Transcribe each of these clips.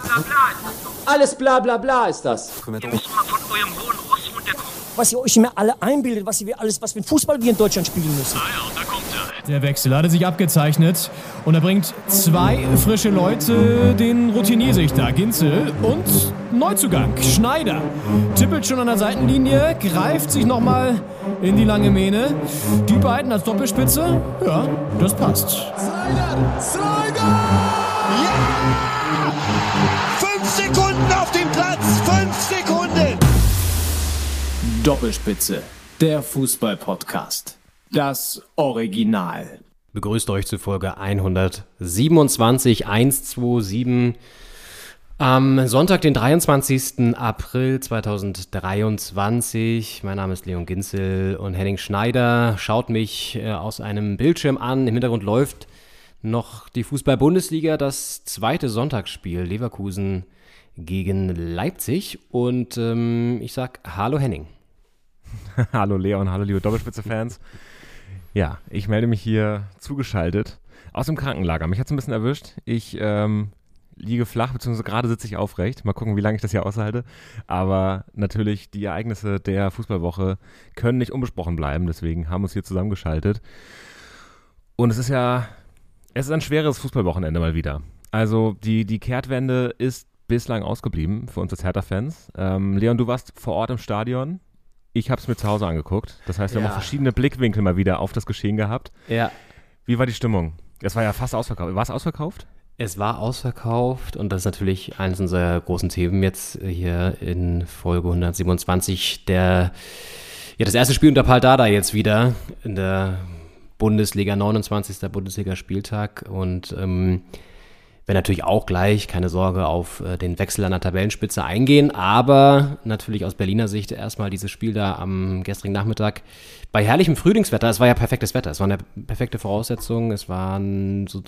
bla bla bla ist das doch. Alles bla bla bla ist das. Ihr müsst mal von eurem hohen Ross runterkommen. Was ihr euch immer alle einbildet, was ihr alles, was für ein Fußball wir in Deutschland spielen müssen. Ah ja, da kommt er. Der Wechsel hatte sich abgezeichnet und er bringt zwei frische Leute, den Routiniersichter Ginzel und Neuzugang Schneider. Tippelt schon an der Seitenlinie, greift sich nochmal in die lange Mähne. Die beiden als Doppelspitze, ja, das passt. Slider! Slider! Sekunden auf dem Platz! Fünf Sekunden! Doppelspitze, der Fußball-Podcast. Das Original. Begrüßt euch zu Folge 127, 127. Am Sonntag, den 23. April 2023. Mein Name ist Leon Ginzel und Henning Schneider schaut mich äh, aus einem Bildschirm an. Im Hintergrund läuft noch die Fußball-Bundesliga, das zweite Sonntagsspiel Leverkusen gegen Leipzig. Und ähm, ich sag Hallo Henning. hallo Leon, hallo liebe Doppelspitze-Fans. Ja, ich melde mich hier zugeschaltet aus dem Krankenlager. Mich hat es ein bisschen erwischt. Ich ähm, liege flach, beziehungsweise gerade sitze ich aufrecht. Mal gucken, wie lange ich das hier aushalte. Aber natürlich, die Ereignisse der Fußballwoche können nicht unbesprochen bleiben. Deswegen haben wir uns hier zusammengeschaltet. Und es ist ja, es ist ein schweres Fußballwochenende mal wieder. Also die, die Kehrtwende ist bislang ausgeblieben für uns als Hertha-Fans. Ähm, Leon, du warst vor Ort im Stadion. Ich habe es mir zu Hause angeguckt. Das heißt, wir Ja. haben auch verschiedene Blickwinkel mal wieder auf das Geschehen gehabt. Ja. Wie war die Stimmung? Es war ja fast ausverkauft. War es ausverkauft? Es war ausverkauft und das ist natürlich eines unserer großen Themen jetzt hier in Folge 127. Der, ja, das erste Spiel unter Paul Dada jetzt wieder in der Bundesliga, 29. Bundesliga-Spieltag und ähm, werden natürlich auch gleich, keine Sorge, auf äh, den Wechsel an der Tabellenspitze eingehen, aber natürlich aus Berliner Sicht erstmal dieses Spiel da am gestrigen Nachmittag bei herrlichem Frühlingswetter. Es war ja perfektes Wetter, es war eine perfekte Voraussetzung, es waren so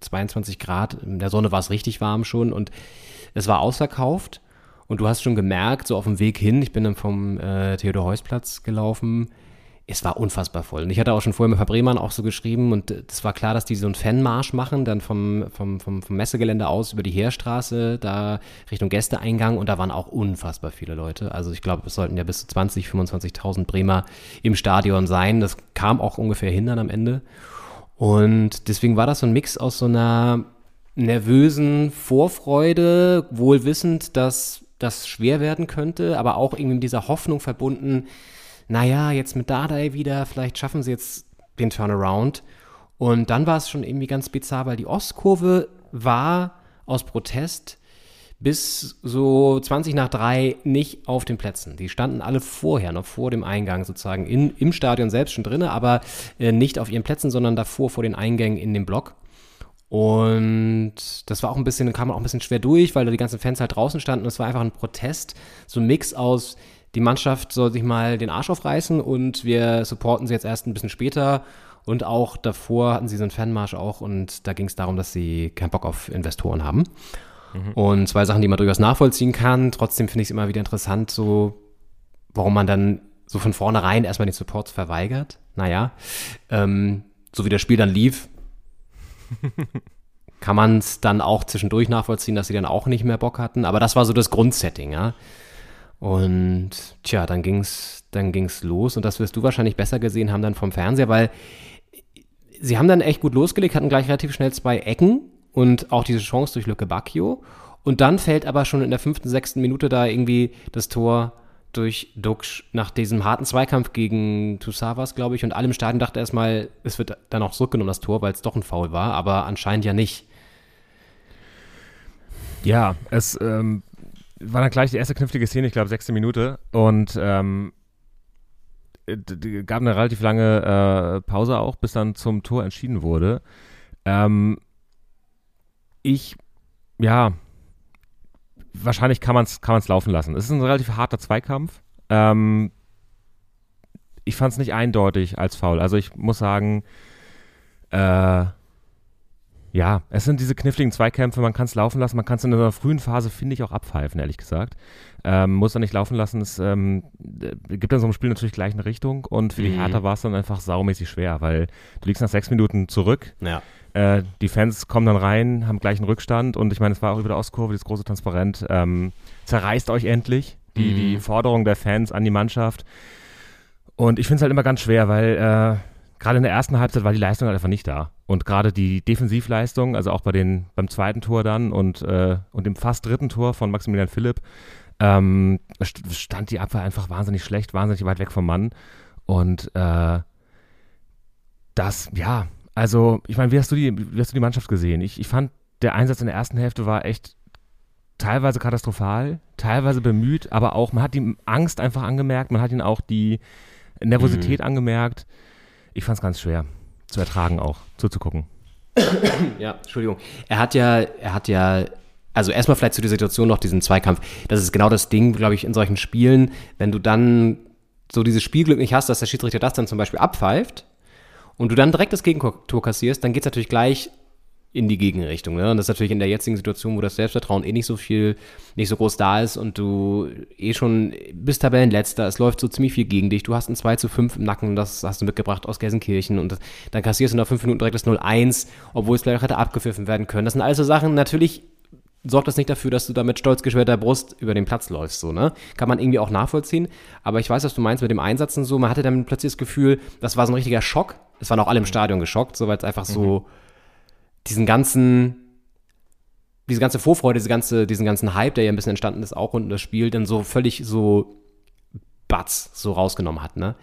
22 Grad, in der Sonne war es richtig warm schon und es war ausverkauft. Und du hast schon gemerkt, so auf dem Weg hin, ich bin dann vom äh, Theodor-Heuss-Platz gelaufen, es war unfassbar voll. Und ich hatte auch schon vorher mit Herr auch so geschrieben und es war klar, dass die so einen Fanmarsch machen, dann vom, vom, vom, vom Messegelände aus über die Heerstraße, da Richtung Gästeeingang und da waren auch unfassbar viele Leute. Also ich glaube, es sollten ja bis zu 20, 25.000 Bremer im Stadion sein. Das kam auch ungefähr hin dann am Ende. Und deswegen war das so ein Mix aus so einer nervösen Vorfreude, wohl wissend, dass das schwer werden könnte, aber auch irgendwie mit dieser Hoffnung verbunden, naja, jetzt mit Dardai wieder, vielleicht schaffen sie jetzt den Turnaround. Und dann war es schon irgendwie ganz bizarr, weil die Ostkurve war aus Protest bis so 20 nach drei nicht auf den Plätzen. Die standen alle vorher, noch vor dem Eingang sozusagen, in, im Stadion selbst schon drinne, aber äh, nicht auf ihren Plätzen, sondern davor vor den Eingängen in den Block. Und das war auch ein bisschen, kam auch ein bisschen schwer durch, weil da die ganzen Fans halt draußen standen. Es war einfach ein Protest, so ein Mix aus, die Mannschaft soll sich mal den Arsch aufreißen und wir supporten sie jetzt erst ein bisschen später. Und auch davor hatten sie so einen Fanmarsch auch und da ging es darum, dass sie keinen Bock auf Investoren haben. Und zwei Sachen, die man durchaus nachvollziehen kann. Trotzdem finde ich es immer wieder interessant, so, warum man dann so von vornherein erstmal den Support verweigert. Naja, ähm, so wie das Spiel dann lief, kann man es dann auch zwischendurch nachvollziehen, dass sie dann auch nicht mehr Bock hatten. Aber das war so das Grundsetting, ja. Und tja, dann ging's, dann ging's los und das wirst du wahrscheinlich besser gesehen haben dann vom Fernseher, weil sie haben dann echt gut losgelegt, hatten gleich relativ schnell zwei Ecken und auch diese Chance durch Lücke Bacchio. Und dann fällt aber schon in der fünften, sechsten Minute da irgendwie das Tor durch Duxch nach diesem harten Zweikampf gegen Toussaint glaube ich. Und alle im Stadion dachten erstmal, es wird dann auch zurückgenommen, das Tor, weil es doch ein Foul war, aber anscheinend ja nicht. Ja, es ähm, war dann gleich die erste knifflige Szene, ich glaube, sechste Minute. Und ähm, d- gab eine relativ lange äh, Pause auch, bis dann zum Tor entschieden wurde. Ähm, ich, ja, wahrscheinlich kann man es kann man's laufen lassen. Es ist ein relativ harter Zweikampf. Ähm, ich fand es nicht eindeutig als Foul. Also ich muss sagen, äh, ja, es sind diese kniffligen Zweikämpfe, man kann es laufen lassen, man kann es in einer frühen Phase, finde ich, auch abpfeifen, ehrlich gesagt. Ähm, muss er nicht laufen lassen, es ähm, äh, gibt dann so einem Spiel natürlich gleich eine Richtung und für die Mhm. Hertha war es dann einfach saumäßig schwer, weil du liegst nach sechs Minuten zurück, Ja. Äh, die Fans kommen dann rein, haben gleich einen Rückstand und ich meine, es war auch über der Ostkurve, das große Transparent. Ähm, zerreißt euch endlich die, Mhm. die Forderung der Fans an die Mannschaft. Und ich finde es halt immer ganz schwer, weil äh, gerade in der ersten Halbzeit war die Leistung halt einfach nicht da. Und gerade die Defensivleistung, also auch bei den, beim zweiten Tor dann und, äh, und dem fast dritten Tor von Maximilian Philipp, ähm, st- stand die Abwehr einfach wahnsinnig schlecht, wahnsinnig weit weg vom Mann. Und äh, das, ja, also, ich meine, wie hast du die, wie hast du die Mannschaft gesehen? Ich, ich fand, der Einsatz in der ersten Hälfte war echt teilweise katastrophal, teilweise bemüht, aber auch, man hat ihm Angst einfach angemerkt, man hat ihn auch die Nervosität angemerkt. Ich fand es ganz schwer zu ertragen auch, zuzugucken. Ja, Entschuldigung. Er hat ja, er hat ja, also erstmal vielleicht zu der Situation noch diesen Zweikampf. Das ist genau das Ding, glaube ich, in solchen Spielen, wenn du dann so dieses Spielglück nicht hast, dass der Schiedsrichter das dann zum Beispiel abpfeift und du dann direkt das Gegentor kassierst, dann geht es natürlich gleich in die Gegenrichtung. Ne? Und das ist natürlich in der jetzigen Situation, wo das Selbstvertrauen eh nicht so viel, nicht so groß da ist und du eh schon bist Tabellenletzter, es läuft so ziemlich viel gegen dich. Du hast ein 2 zu 5 im Nacken, das hast du mitgebracht aus Gelsenkirchen und das, dann kassierst du nach 5 Minuten direkt das 0-1, obwohl es auch hätte abgepfiffen werden können. Das sind alles so Sachen, natürlich sorgt das nicht dafür, dass du da mit stolz geschwellter Brust über den Platz läufst, so, ne? Kann man irgendwie auch nachvollziehen. Aber ich weiß, was du meinst mit dem Einsatz und so. Man hatte dann plötzlich das Gefühl, das war so ein richtiger Schock. Es waren auch alle im Stadion geschockt, so weil es einfach so diesen ganzen, diese ganze Vorfreude, diese ganze, diesen ganzen Hype, der ja ein bisschen entstanden ist, auch rund um das Spiel, dann so völlig so Batz so rausgenommen hat, ne?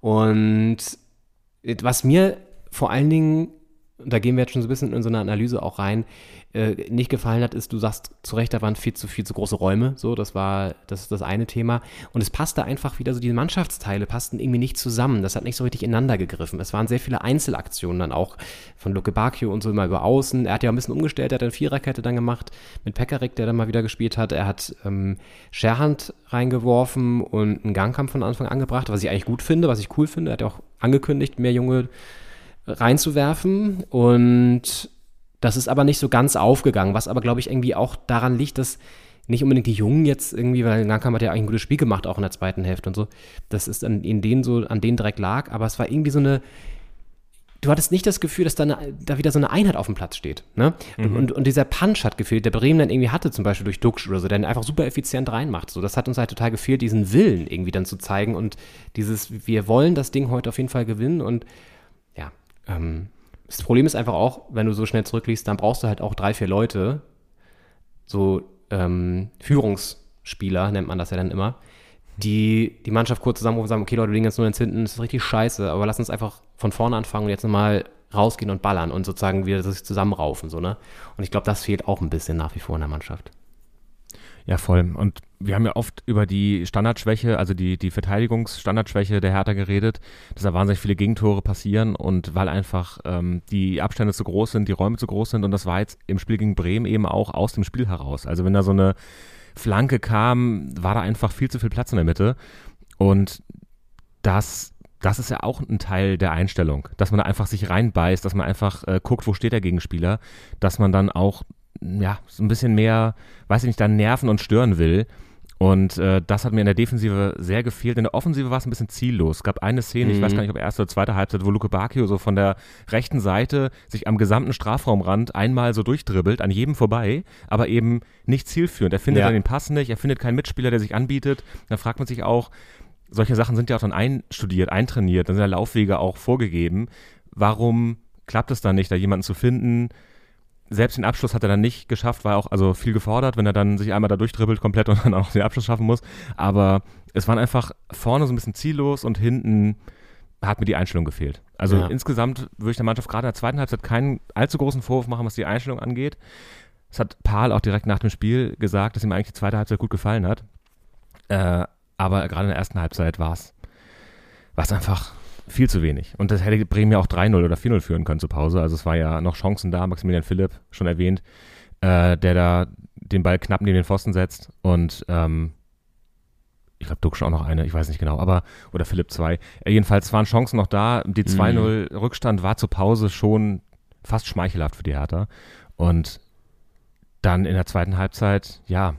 Und was mir vor allen Dingen, und da gehen wir jetzt schon so ein bisschen in so eine Analyse auch rein, äh, nicht gefallen hat, ist, du sagst zu Recht, da waren viel zu viel zu große Räume. So, das war das, das eine Thema. Und es passte einfach wieder so, die Mannschaftsteile passten irgendwie nicht zusammen. Das hat nicht so richtig ineinander gegriffen. Es waren sehr viele Einzelaktionen dann auch von Luke Bacchio und so immer über außen. Er hat ja ein bisschen umgestellt, er hat eine Viererkette dann gemacht mit Pekarik, der dann mal wieder gespielt hat. Er hat ähm, Scherhand reingeworfen und einen Gangkampf von Anfang an gebracht, was ich eigentlich gut finde, was ich cool finde. Er hat ja auch angekündigt, mehr junge reinzuwerfen und das ist aber nicht so ganz aufgegangen, was aber, glaube ich, irgendwie auch daran liegt, dass nicht unbedingt die Jungen jetzt irgendwie, weil Nankam hat ja eigentlich ein gutes Spiel gemacht, auch in der zweiten Hälfte und so, das ist an, in denen so, an denen direkt lag, aber es war irgendwie so eine, du hattest nicht das Gefühl, dass da, eine, da wieder so eine Einheit auf dem Platz steht. Ne? Und, und dieser Punch hat gefehlt, der Bremen dann irgendwie hatte, zum Beispiel durch Duxch oder so, der den einfach super effizient reinmacht. So, das hat uns halt total gefehlt, diesen Willen irgendwie dann zu zeigen und dieses, wir wollen das Ding heute auf jeden Fall gewinnen und ja, ähm, das Problem ist einfach auch, wenn du so schnell zurückliest, dann brauchst du halt auch drei, vier Leute, so ähm, Führungsspieler nennt man das ja dann immer, die die Mannschaft kurz zusammenrufen und sagen, okay Leute, wir liegen jetzt nur ins Hinten, das ist richtig scheiße, aber lass uns einfach von vorne anfangen und jetzt nochmal rausgehen und ballern und sozusagen wieder sich zusammenraufen, so, ne? Und ich glaube, das fehlt auch ein bisschen nach wie vor in der Mannschaft. Ja, voll. Und wir haben ja oft über die Standardschwäche, also die, die Verteidigungsstandardschwäche der Hertha geredet, dass da wahnsinnig viele Gegentore passieren und weil einfach ähm, die Abstände zu groß sind, die Räume zu groß sind und das war jetzt im Spiel gegen Bremen eben auch aus dem Spiel heraus. Also wenn da so eine Flanke kam, war da einfach viel zu viel Platz in der Mitte und das das ist ja auch ein Teil der Einstellung, dass man da einfach sich reinbeißt, dass man einfach äh, guckt, wo steht der Gegenspieler, dass man dann auch ja, so ein bisschen mehr, weiß ich nicht, dann nerven und stören will. Und äh, das hat mir in der Defensive sehr gefehlt. In der Offensive war es ein bisschen ziellos. Es gab eine Szene, ich weiß gar nicht, ob erste oder zweite Halbzeit, wo Luke Bacchio so von der rechten Seite sich am gesamten Strafraumrand einmal so durchdribbelt, an jedem vorbei, aber eben nicht zielführend. Er findet Ja. dann den Pass nicht, er findet keinen Mitspieler, der sich anbietet. Dann fragt man sich auch, solche Sachen sind ja auch dann einstudiert, eintrainiert, dann sind ja Laufwege auch vorgegeben. Warum klappt es dann nicht, da jemanden zu finden? Selbst den Abschluss hat er dann nicht geschafft, war auch also viel gefordert, wenn er dann sich einmal da durchdribbelt komplett und dann auch den Abschluss schaffen muss. Aber es waren einfach vorne so ein bisschen ziellos und hinten hat mir die Einstellung gefehlt. Also Ja. insgesamt würde ich der Mannschaft gerade in der zweiten Halbzeit keinen allzu großen Vorwurf machen, was die Einstellung angeht. Das hat Paul auch direkt nach dem Spiel gesagt, dass ihm eigentlich die zweite Halbzeit gut gefallen hat. Äh, aber gerade in der ersten Halbzeit war es einfach viel zu wenig. Und das hätte Bremen ja auch 3-0 oder 4-0 führen können zur Pause. Also es war ja noch Chancen da, Maximilian Philipp, schon erwähnt, äh, der da den Ball knapp neben den Pfosten setzt. Und ähm, ich glaube, Duxch auch noch eine, ich weiß nicht genau, aber, oder Philipp 2. Äh, jedenfalls waren Chancen noch da. Die 2-0 Rückstand war zur Pause schon fast schmeichelhaft für die Hertha. Und dann in der zweiten Halbzeit, ja,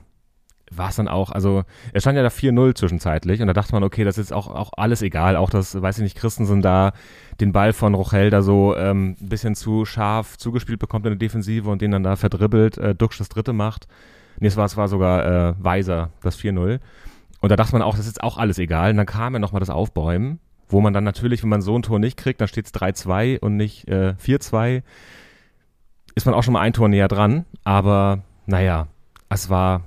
war es dann auch, also es stand ja da 4-0 zwischenzeitlich und da dachte man, okay, das ist auch, auch alles egal, auch das, weiß ich nicht, Christensen da den Ball von Rochel da so ähm, ein bisschen zu scharf zugespielt bekommt in der Defensive und den dann da verdribbelt, äh, Duxch das dritte macht. Nee, es war, es war sogar äh, Weiser, das 4-0. Und da dachte man auch, das ist auch alles egal. Und dann kam ja nochmal das Aufbäumen, wo man dann natürlich, wenn man so ein Tor nicht kriegt, dann steht es 3-2 und nicht äh, 4-2, ist man auch schon mal ein Tor näher dran. Aber naja, es war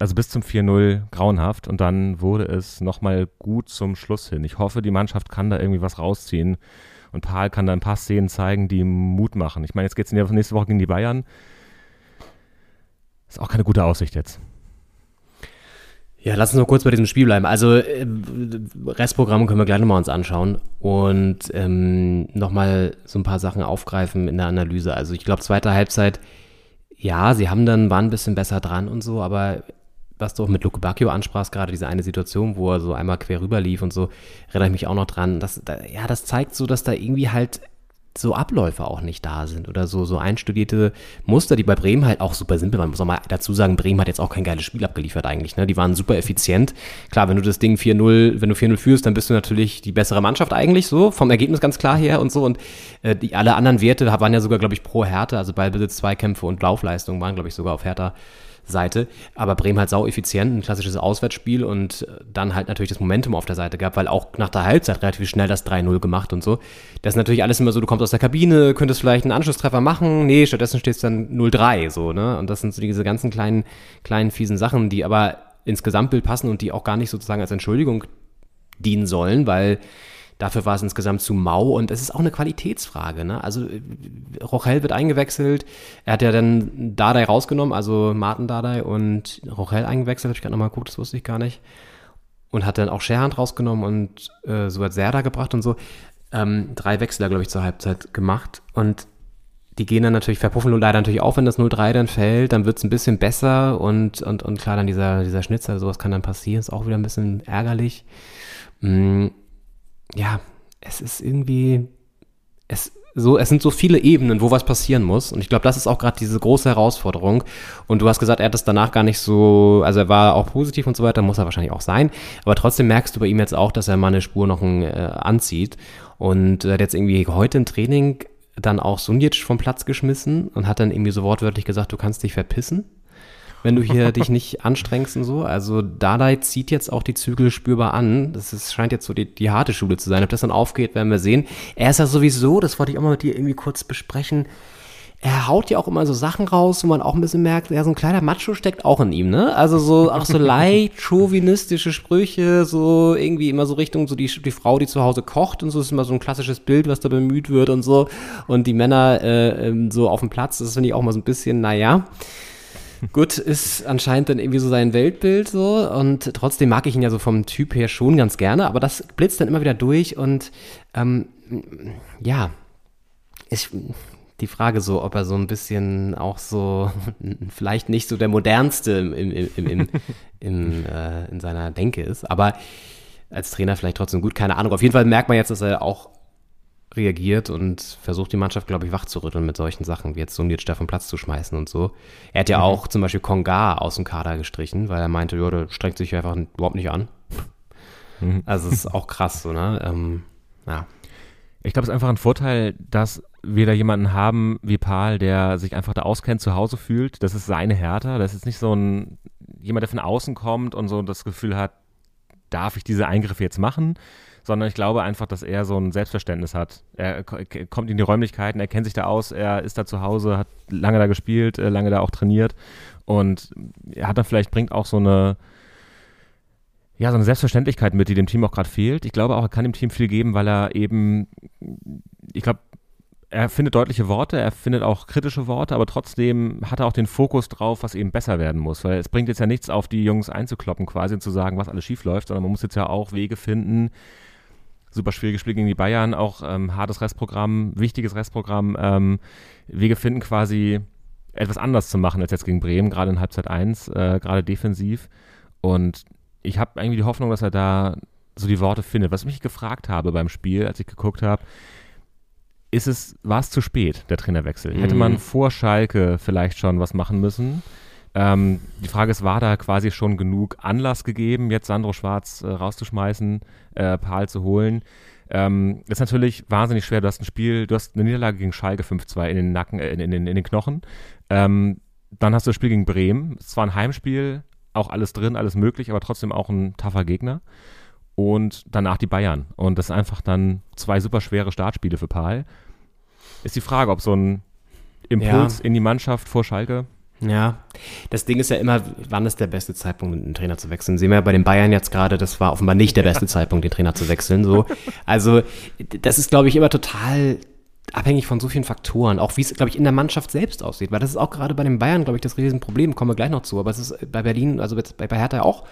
also bis zum 4-0 grauenhaft und dann wurde es nochmal gut zum Schluss hin. Ich hoffe, die Mannschaft kann da irgendwie was rausziehen und Paul kann da ein paar Szenen zeigen, die Mut machen. Ich meine, jetzt geht es nächste Woche gegen die Bayern. Ist auch keine gute Aussicht jetzt. Ja, lass uns noch kurz bei diesem Spiel bleiben. Also äh, Restprogramm können wir gleich nochmal uns anschauen und ähm, nochmal so ein paar Sachen aufgreifen in der Analyse. Also ich glaube, zweite Halbzeit, ja, sie haben dann, waren ein bisschen besser dran und so, aber was du auch mit Luke Bacchio ansprachst, gerade diese eine Situation, wo er so einmal quer rüber lief und so, erinnere ich mich auch noch dran. Das, da, ja, das zeigt so, dass da irgendwie halt so Abläufe auch nicht da sind oder so, so einstudierte Muster, die bei Bremen halt auch super simpel Man muss auch mal dazu sagen, Bremen hat jetzt auch kein geiles Spiel abgeliefert eigentlich. Ne? Die waren super effizient. Klar, wenn du das Ding 4-0, wenn du 4-0 führst, dann bist du natürlich die bessere Mannschaft eigentlich so, vom Ergebnis ganz klar her und so. Und äh, die, alle anderen Werte waren ja sogar, glaube ich, pro Härte, also Ballbesitz, Zweikämpfe und Laufleistung waren, glaube ich, sogar auf Härter Seite. Aber Bremen halt sau effizient, ein klassisches Auswärtsspiel und dann halt natürlich das Momentum auf der Seite gehabt, weil auch nach der Halbzeit relativ schnell das 3-0 gemacht und so. Das ist natürlich alles immer so, du kommst aus der Kabine, könntest vielleicht einen Anschlusstreffer machen, nee, stattdessen steht es dann 0-3, so, ne? Und das sind so diese ganzen kleinen, kleinen fiesen Sachen, die aber ins Gesamtbild passen und die auch gar nicht sozusagen als Entschuldigung dienen sollen, weil Dafür war es insgesamt zu mau und es ist auch eine Qualitätsfrage. Ne? Also Rochel wird eingewechselt. Er hat ja dann Dardai rausgenommen, also Martin Dardai und Rochel eingewechselt. Habe ich gerade nochmal geguckt, das wusste ich gar nicht. Und hat dann auch Scherhand rausgenommen und äh, so hat Serda gebracht und so. Ähm, drei Wechsler, glaube ich, zur Halbzeit gemacht. Und die gehen dann natürlich, verpuffen nur leider natürlich auch, wenn das 0-3 dann fällt, dann wird es ein bisschen besser und, und, und klar, dann dieser, dieser Schnitzer, sowas kann dann passieren, ist auch wieder ein bisschen ärgerlich. Mm, ja, es ist irgendwie, es, so, es sind so viele Ebenen, wo was passieren muss. Und ich glaube, das ist auch gerade diese große Herausforderung. Und du hast gesagt, er hat das danach gar nicht so, also er war auch positiv und so weiter, muss er wahrscheinlich auch sein. Aber trotzdem merkst du bei ihm jetzt auch, dass er mal eine Spur noch ein, äh, anzieht. Und er hat jetzt irgendwie heute im Training dann auch Sunjic vom Platz geschmissen und hat dann irgendwie so wortwörtlich gesagt, du kannst dich verpissen wenn du hier dich nicht anstrengst und so. Also Dardai zieht jetzt auch die Zügel spürbar an. Das ist, scheint jetzt so die, die harte Schule zu sein. Ob das dann aufgeht, werden wir sehen. Er ist ja sowieso, das wollte ich auch mal mit dir irgendwie kurz besprechen, er haut ja auch immer so Sachen raus, wo man auch ein bisschen merkt, ja, so ein kleiner Macho steckt auch in ihm, ne? Also so, auch so leicht chauvinistische Sprüche, so irgendwie immer so Richtung, so die, die Frau, die zu Hause kocht und so, ist immer so ein klassisches Bild, was da bemüht wird und so. Und die Männer äh, ähm, so auf dem Platz, das finde ich auch mal so ein bisschen, naja. Gut, ist anscheinend dann irgendwie so sein Weltbild so und trotzdem mag ich ihn ja so vom Typ her schon ganz gerne, aber das blitzt dann immer wieder durch und ähm, ja, ich, die Frage so, ob er so ein bisschen auch so, vielleicht nicht so der modernste im, im, im, im, im äh, in seiner Denke ist, aber als Trainer vielleicht trotzdem gut, keine Ahnung. Auf jeden Fall merkt man jetzt, dass er auch reagiert und versucht die Mannschaft, glaube ich, wachzurütteln mit solchen Sachen, wie jetzt so Nitsch da vom Platz zu schmeißen und so. Er hat ja mhm. auch zum Beispiel Konga aus dem Kader gestrichen, weil er meinte, ja, der strengt sich einfach überhaupt nicht an. Mhm. Also es ist auch krass, so, ne? Ähm, ja. Ich glaube, es ist einfach ein Vorteil, dass wir da jemanden haben wie Paul, der sich einfach da auskennt, zu Hause fühlt. Das ist seine Hertha. Das ist nicht so ein jemand, der von außen kommt und so das Gefühl hat, darf ich diese Eingriffe jetzt machen? Sondern ich glaube einfach, dass er so ein Selbstverständnis hat. Er kommt in die Räumlichkeiten, er kennt sich da aus, er ist da zu Hause, hat lange da gespielt, äh, lange da auch trainiert und er hat dann vielleicht, bringt auch so eine, ja, so eine Selbstverständlichkeit mit, die dem Team auch gerade fehlt. Ich glaube auch, er kann dem Team viel geben, weil er eben, ich glaube, er findet deutliche Worte, er findet auch kritische Worte, aber trotzdem hat er auch den Fokus drauf, was eben besser werden muss. Weil es bringt jetzt ja nichts, auf die Jungs einzukloppen quasi und zu sagen, was alles schief läuft, sondern man muss jetzt ja auch Wege finden, super schwieriges Spiel gegen die Bayern, auch ähm, hartes Restprogramm, wichtiges Restprogramm, ähm, Wege finden quasi etwas anders zu machen als jetzt gegen Bremen, gerade in Halbzeit 1, äh, gerade defensiv. Und ich habe irgendwie die Hoffnung, dass er da so die Worte findet. Was ich mich gefragt habe beim Spiel, als ich geguckt habe, ist es, war es zu spät, der Trainerwechsel? Mhm. Hätte man vor Schalke vielleicht schon was machen müssen? Ähm, die Frage ist, war da quasi schon genug Anlass gegeben, jetzt Sandro Schwarz äh, rauszuschmeißen, äh, Paul zu holen? Ähm, ist natürlich wahnsinnig schwer. Du hast ein Spiel, du hast eine Niederlage gegen Schalke 5-2 in den Nacken, äh, in, in, in, den Knochen. Ähm, dann hast du das Spiel gegen Bremen. Es war ein Heimspiel, auch alles drin, alles möglich, aber trotzdem auch ein tougher Gegner. Und danach die Bayern. Und das sind einfach dann zwei super schwere Startspiele für Paul. Ist die Frage, ob so ein Impuls Ja. in die Mannschaft vor Schalke. Ja, das Ding ist ja immer, wann ist der beste Zeitpunkt, einen Trainer zu wechseln? Sehen wir ja bei den Bayern jetzt gerade, das war offenbar nicht der beste Zeitpunkt, den Trainer zu wechseln. So, also das ist, glaube ich, immer total abhängig von so vielen Faktoren, auch wie es, glaube ich, in der Mannschaft selbst aussieht, weil das ist auch gerade bei den Bayern, glaube ich, das Riesenproblem, kommen wir gleich noch zu, aber es ist bei Berlin, also bei Hertha auch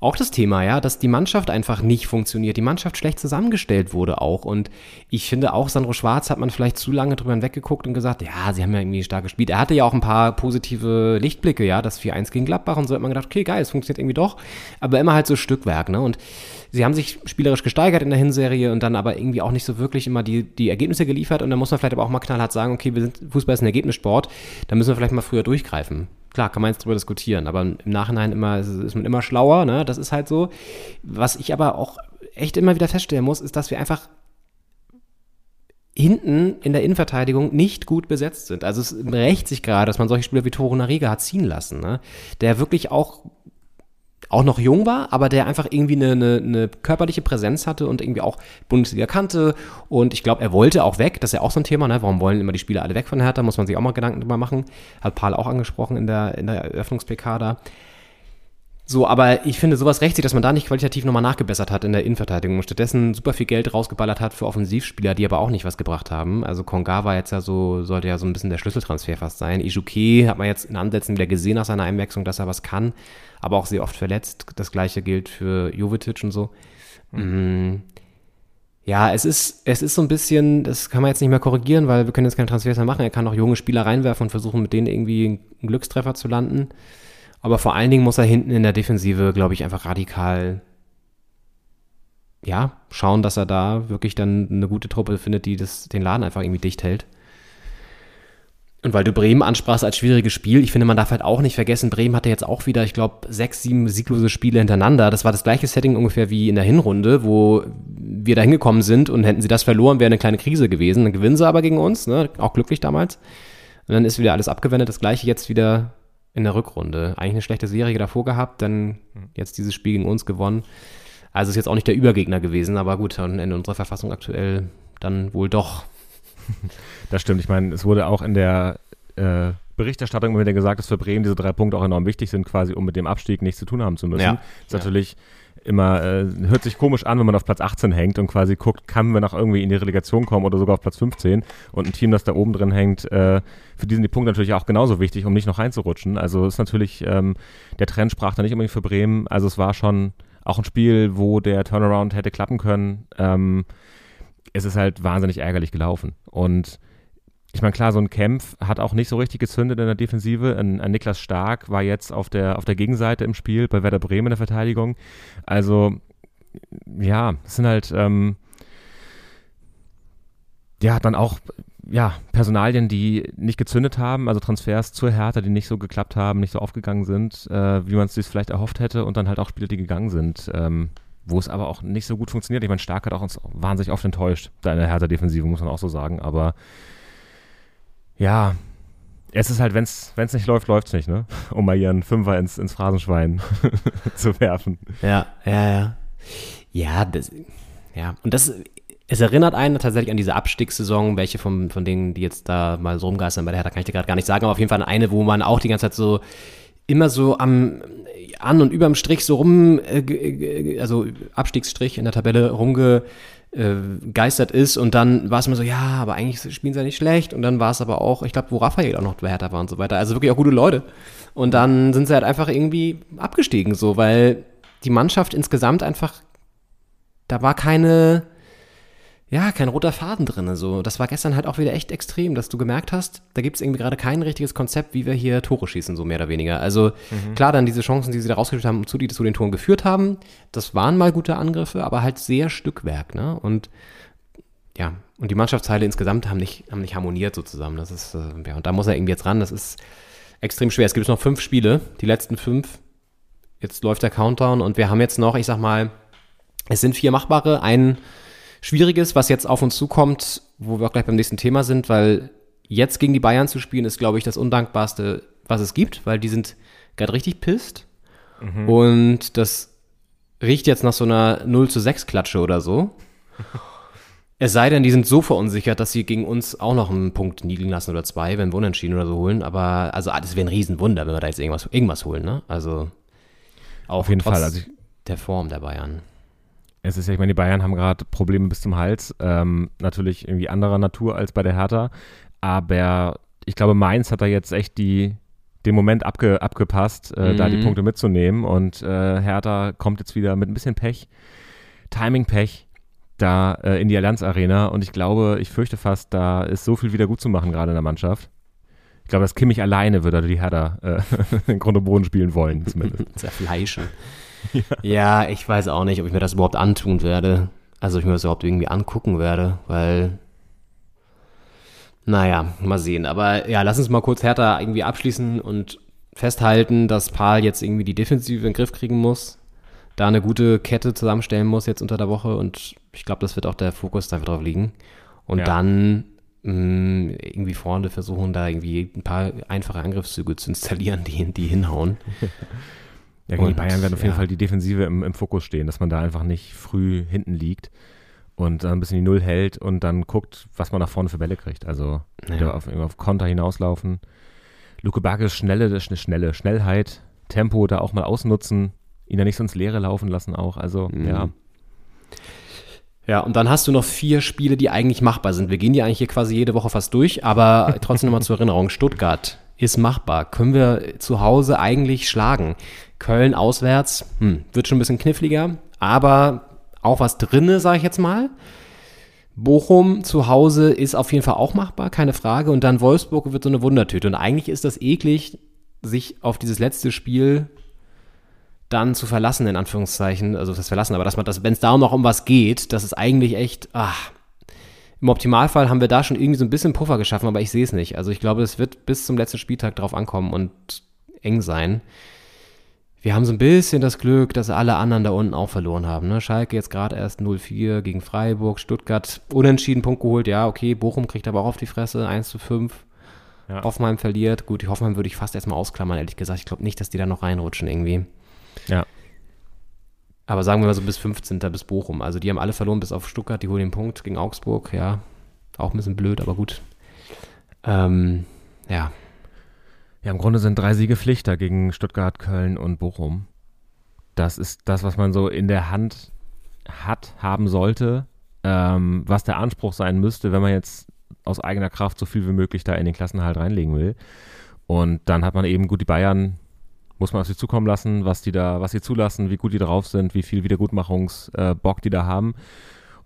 auch das Thema, ja, dass die Mannschaft einfach nicht funktioniert, die Mannschaft schlecht zusammengestellt wurde auch. Und ich finde auch, Sandro Schwarz hat man vielleicht zu lange drüber hinweggeguckt und gesagt, ja, sie haben ja irgendwie stark gespielt. Er hatte ja auch ein paar positive Lichtblicke, ja, das 4-1 gegen Gladbach und so hat man gedacht, okay, geil, es funktioniert irgendwie doch. Aber immer halt so Stückwerk, ne? Und sie haben sich spielerisch gesteigert in der Hinserie und dann aber irgendwie auch nicht so wirklich immer die, die Ergebnisse geliefert. Und da muss man vielleicht aber auch mal knallhart sagen, okay, wir sind, Fußball ist ein Ergebnissport, da müssen wir vielleicht mal früher durchgreifen. Klar, kann man jetzt drüber diskutieren, aber im Nachhinein immer, ist, man immer schlauer, ne? Das ist halt so. Was ich aber auch echt immer wieder feststellen muss, ist, dass wir einfach hinten in der Innenverteidigung nicht gut besetzt sind. Also es rächt sich gerade, dass man solche Spieler wie Toro Nariga hat ziehen lassen, ne? Der wirklich auch auch noch jung war, aber der einfach irgendwie eine, eine, eine körperliche Präsenz hatte und irgendwie auch Bundesliga kannte. Und ich glaube, er wollte auch weg. Das ist ja auch so ein Thema, ne? Warum wollen immer die Spieler alle weg von Hertha? Muss man sich auch mal Gedanken drüber machen. Hat Paul auch angesprochen in der, in der Eröffnungs-PK da. So, aber ich finde, sowas rächt sich, dass man da nicht qualitativ nochmal nachgebessert hat in der Innenverteidigung und stattdessen super viel Geld rausgeballert hat für Offensivspieler, die aber auch nicht was gebracht haben. Also Konga war jetzt ja so, sollte ja so ein bisschen der Schlüsseltransfer fast sein. Ijuke hat man jetzt in Ansätzen wieder gesehen nach seiner Einwechslung, dass er was kann, aber auch sehr oft verletzt. Das gleiche gilt für Jovetic und so. Mhm. Ja, es ist, es ist so ein bisschen, das kann man jetzt nicht mehr korrigieren, weil wir können jetzt keine Transfers mehr machen. Er kann auch junge Spieler reinwerfen und versuchen, mit denen irgendwie einen Glückstreffer zu landen. Aber vor allen Dingen muss er hinten in der Defensive, glaube ich, einfach radikal, ja, schauen, dass er da wirklich dann eine gute Truppe findet, die das, den Laden einfach irgendwie dicht hält. Und weil du Bremen ansprachst als schwieriges Spiel, ich finde, man darf halt auch nicht vergessen, Bremen hatte jetzt auch wieder, ich glaube, sechs, sieben sieglose Spiele hintereinander. Das war das gleiche Setting ungefähr wie in der Hinrunde, wo wir da hingekommen sind und hätten sie das verloren, wäre eine kleine Krise gewesen. Dann gewinnen sie aber gegen uns, ne? auch glücklich damals. Und dann ist wieder alles abgewendet. Das gleiche jetzt wieder in der Rückrunde. Eigentlich eine schlechte Serie davor gehabt, dann jetzt dieses Spiel gegen uns gewonnen. Also ist jetzt auch nicht der Übergegner gewesen, aber gut, in unserer Verfassung aktuell dann wohl doch. Das stimmt. Ich meine, es wurde auch in der äh, Berichterstattung immer wieder gesagt, dass für Bremen diese drei Punkte auch enorm wichtig sind, quasi um mit dem Abstieg nichts zu tun haben zu müssen. Ja. Das ist natürlich immer, äh, hört sich komisch an, wenn man auf Platz 18 hängt und quasi guckt, kann man noch irgendwie in die Relegation kommen oder sogar auf Platz 15 und ein Team, das da oben drin hängt, äh, für die sind die Punkte natürlich auch genauso wichtig, um nicht noch reinzurutschen. Also ist natürlich, ähm, der Trend sprach da nicht unbedingt für Bremen, also es war schon auch ein Spiel, wo der Turnaround hätte klappen können. Ähm, es ist halt wahnsinnig ärgerlich gelaufen und ich meine, klar, so ein Kempf hat auch nicht so richtig gezündet in der Defensive. Ein, ein Niklas Stark war jetzt auf der, auf der Gegenseite im Spiel bei Werder Bremen in der Verteidigung. Also, ja, es sind halt, ähm, ja, dann auch, ja, Personalien, die nicht gezündet haben, also Transfers zur Hertha, die nicht so geklappt haben, nicht so aufgegangen sind, äh, wie man es sich vielleicht erhofft hätte und dann halt auch Spieler, die gegangen sind. Ähm, wo es aber auch nicht so gut funktioniert. Ich meine, Stark hat auch uns wahnsinnig oft enttäuscht, da in der Hertha-Defensive, muss man auch so sagen. Aber ja, es ist halt, wenn es nicht läuft, läuft es nicht, ne? Um mal einen Fünfer ins, ins Phrasenschwein zu werfen. Ja, ja, ja. Ja, das, ja. Und das, es erinnert einen tatsächlich an diese Abstiegssaison, welche von, von denen, die jetzt da mal so rumgeistern bei der Hertha, kann ich dir gerade gar nicht sagen, aber auf jeden Fall eine, wo man auch die ganze Zeit so immer so am an und überm Strich so rum, äh, also Abstiegsstrich in der Tabelle rumgegeistert ist und dann war es immer so, ja, aber eigentlich spielen sie ja nicht schlecht. Und dann war es aber auch, ich glaube, wo Raphael auch noch Hertha war und so weiter, also wirklich auch gute Leute. Und dann sind sie halt einfach irgendwie abgestiegen so, weil die Mannschaft insgesamt einfach, da war keine, ja, kein roter Faden drin. So. Das war gestern halt auch wieder echt extrem, dass du gemerkt hast, da gibt es irgendwie gerade kein richtiges Konzept, wie wir hier Tore schießen, so mehr oder weniger. Also mhm. klar, dann diese Chancen, die sie da rausgespielt haben, zu die zu den Toren geführt haben, das waren mal gute Angriffe, aber halt sehr Stückwerk, ne? Und ja, und die Mannschaftsteile insgesamt haben nicht, haben nicht harmoniert so zusammen. Das ist, äh, ja, und da muss er irgendwie jetzt ran. Das ist extrem schwer. Es gibt noch fünf Spiele, die letzten fünf. Jetzt läuft der Countdown und wir haben jetzt noch, ich sag mal, es sind vier machbare, ein schwieriges, was jetzt auf uns zukommt, wo wir auch gleich beim nächsten Thema sind, weil jetzt gegen die Bayern zu spielen, ist, glaube ich, das Undankbarste, was es gibt, weil die sind gerade richtig pisst. Und das riecht jetzt nach so einer 0 zu 6 Klatsche oder so. Es sei denn, die sind so verunsichert, dass sie gegen uns auch noch einen Punkt liegen lassen oder zwei, wenn wir unentschieden oder so holen. Aber also ah, das wäre ein Riesenwunder, wenn wir da jetzt irgendwas, irgendwas holen, ne? Also Auf jeden Fall. Also der Form der Bayern. Es ist ja, ich meine, die Bayern haben gerade Probleme bis zum Hals. Ähm, natürlich irgendwie anderer Natur als bei der Hertha. Aber ich glaube, Mainz hat da jetzt echt die, den Moment abge, abgepasst, äh, da die Mhm. Punkte mitzunehmen. Und äh, Hertha kommt jetzt wieder mit ein bisschen Pech, Timing-Pech, da äh, in die Allianz Arena. Und ich glaube, ich fürchte fast, da ist so viel wieder gut zu machen, gerade in der Mannschaft. Ich glaube, dass Kimmich alleine würde die Hertha äh, in Grund und Boden spielen wollen, zumindest. Zerfleischen. Ja. ich weiß auch nicht, ob ich mir das überhaupt antun werde. Also, ob ich mir das überhaupt irgendwie angucken werde, weil. Naja, mal sehen. Aber ja, lass uns mal kurz härter irgendwie abschließen und festhalten, dass Paul jetzt irgendwie die Defensive in den Griff kriegen muss, da eine gute Kette zusammenstellen muss jetzt unter der Woche und ich glaube, das wird auch der Fokus einfach drauf liegen. Und Ja. dann mh, irgendwie vorne versuchen, da irgendwie ein paar einfache Angriffszüge zu installieren, die, die hinhauen. Ja, gegen die Und, Bayern werden auf jeden ja. Fall die Defensive im, im Fokus stehen, dass man da einfach nicht früh hinten liegt und dann ein bisschen die Null hält und dann guckt, was man nach vorne für Bälle kriegt. Also Ja. auf, auf Konter hinauslaufen. Luke Barkes schnelle, das ist eine schnelle Schnellheit, Tempo da auch mal ausnutzen, ihn da nicht so ins Leere laufen lassen auch. Also Mhm. ja, Ja, und dann hast du noch vier Spiele, die eigentlich machbar sind. Wir gehen die eigentlich hier quasi jede Woche fast durch, aber trotzdem nochmal zur Erinnerung. Stuttgart ist machbar. Können wir zu Hause eigentlich schlagen. Köln auswärts, hm, wird schon ein bisschen kniffliger, aber auch was drinne, sage ich jetzt mal. Bochum zu Hause ist auf jeden Fall auch machbar, keine Frage. Und dann Wolfsburg wird so eine Wundertüte. Und eigentlich ist das eklig, sich auf dieses letzte Spiel dann zu verlassen, in Anführungszeichen, also das verlassen, aber dass man das, wenn es darum noch um was geht, das ist eigentlich echt, ach, im Optimalfall haben wir da schon irgendwie so ein bisschen Puffer geschaffen, aber ich sehe es nicht. Also ich glaube, es wird bis zum letzten Spieltag drauf ankommen und eng sein. Wir haben so ein bisschen das Glück, dass alle anderen da unten auch verloren haben. Ne? Schalke jetzt gerade erst 0-4 gegen Freiburg, Stuttgart unentschieden Punkt geholt. Ja, okay, Bochum kriegt aber auch auf die Fresse, 1 zu 5. Ja. Hoffenheim verliert. Gut, die Hoffenheim würde ich fast erstmal ausklammern, ehrlich gesagt. Ich glaube nicht, dass die da noch reinrutschen irgendwie. ja. Aber sagen wir mal so bis 15. bis Bochum. Also die haben alle verloren bis auf Stuttgart, die holen den Punkt gegen Augsburg, ja. Auch ein bisschen blöd, aber gut. Ähm, ja. Ja, im Grunde sind drei Siege Pflicht da gegen Stuttgart, Köln und Bochum. Das ist das, was man so in der Hand hat, haben sollte, ähm, was der Anspruch sein müsste, wenn man jetzt aus eigener Kraft so viel wie möglich da in den Klassenhalt reinlegen will. Und dann hat man eben gut die Bayern, muss man auf sie zukommen lassen, was die da, was sie zulassen, wie gut die drauf sind, wie viel Wiedergutmachungsbock äh, die da haben.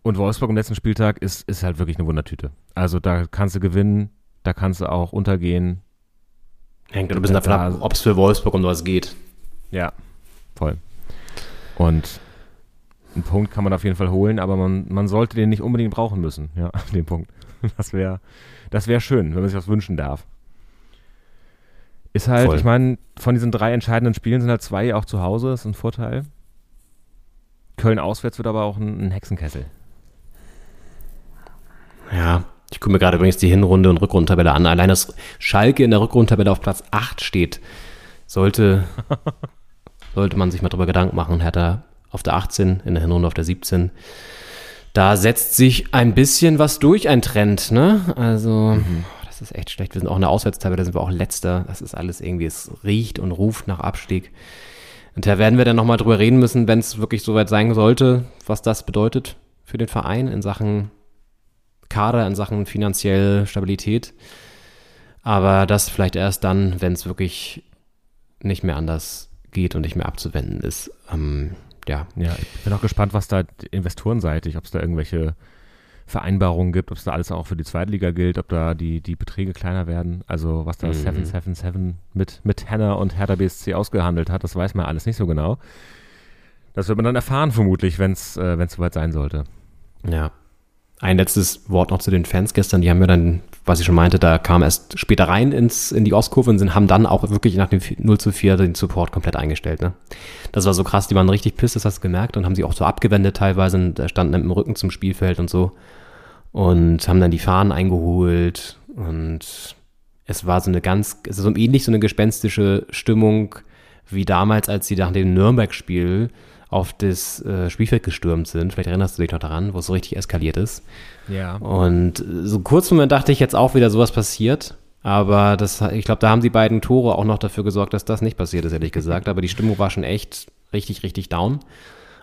Und Wolfsburg am letzten Spieltag ist, ist halt wirklich eine Wundertüte. Also da kannst du gewinnen, da kannst du auch untergehen. Hängt ein bisschen davon ab, ob es für Wolfsburg um was geht. Ja, voll. Und einen Punkt kann man auf jeden Fall holen, aber man, man sollte den nicht unbedingt brauchen müssen, ja, den Punkt. Das wäre das wär schön, wenn man sich das wünschen darf. Ist halt, Voll. ich meine, von diesen drei entscheidenden Spielen sind halt zwei auch zu Hause, ist ein Vorteil. Köln auswärts wird aber auch ein, ein Hexenkessel. Ja. Ich gucke mir gerade übrigens die Hinrunde und Rückrundentabelle an. Allein dass Schalke in der Rückrundentabelle auf Platz 8 steht, sollte, sollte man sich mal drüber Gedanken machen. Hertha auf der 18, in der Hinrunde auf der 17. Da setzt sich ein bisschen was durch, ein Trend, ne? Also, das ist echt schlecht. Wir sind auch in der Auswärtstabelle, da sind wir auch letzter. Das ist alles irgendwie, es riecht und ruft nach Abstieg. Und da werden wir dann nochmal drüber reden müssen, wenn es wirklich soweit sein sollte, was das bedeutet für den Verein in Sachen Kader, in Sachen finanzielle Stabilität. Aber das vielleicht erst dann, wenn es wirklich nicht mehr anders geht und nicht mehr abzuwenden ist. Ähm, ja, Ja, ich bin auch gespannt, was da investorenseitig, ob es da irgendwelche Vereinbarungen gibt, ob es da alles auch für die Zweitliga gilt, ob da die, die Beträge kleiner werden. Also was da Mhm. 777 mit, mit Henner und Hertha BSC ausgehandelt hat, das weiß man alles nicht so genau. Das wird man dann erfahren vermutlich, wenn es äh, wenn's soweit sein sollte. ja. Ein letztes Wort noch zu den Fans gestern. Die haben ja dann was ich schon meinte, da kam erst später rein ins, in die Ostkurve und sind, haben dann auch wirklich nach dem 0 zu 4 den Support komplett eingestellt. Ne? Das war so krass, die waren richtig piss, das hast du gemerkt und haben sie auch so abgewendet teilweise und standen im Rücken zum Spielfeld und so und haben dann die Fahnen eingeholt und es war so eine ganz, es ist so ähnlich so eine gespenstische Stimmung wie damals, als sie nach dem Nürnberg-Spiel auf das äh, Spielfeld gestürmt sind. Vielleicht erinnerst du dich noch daran, wo es so richtig eskaliert ist. Ja. Und so kurz Moment dachte ich jetzt auch wieder, sowas passiert. Aber das, ich glaube, da haben die beiden Tore auch noch dafür gesorgt, dass das nicht passiert ist, ehrlich gesagt. Aber die Stimmung war schon echt richtig, richtig down.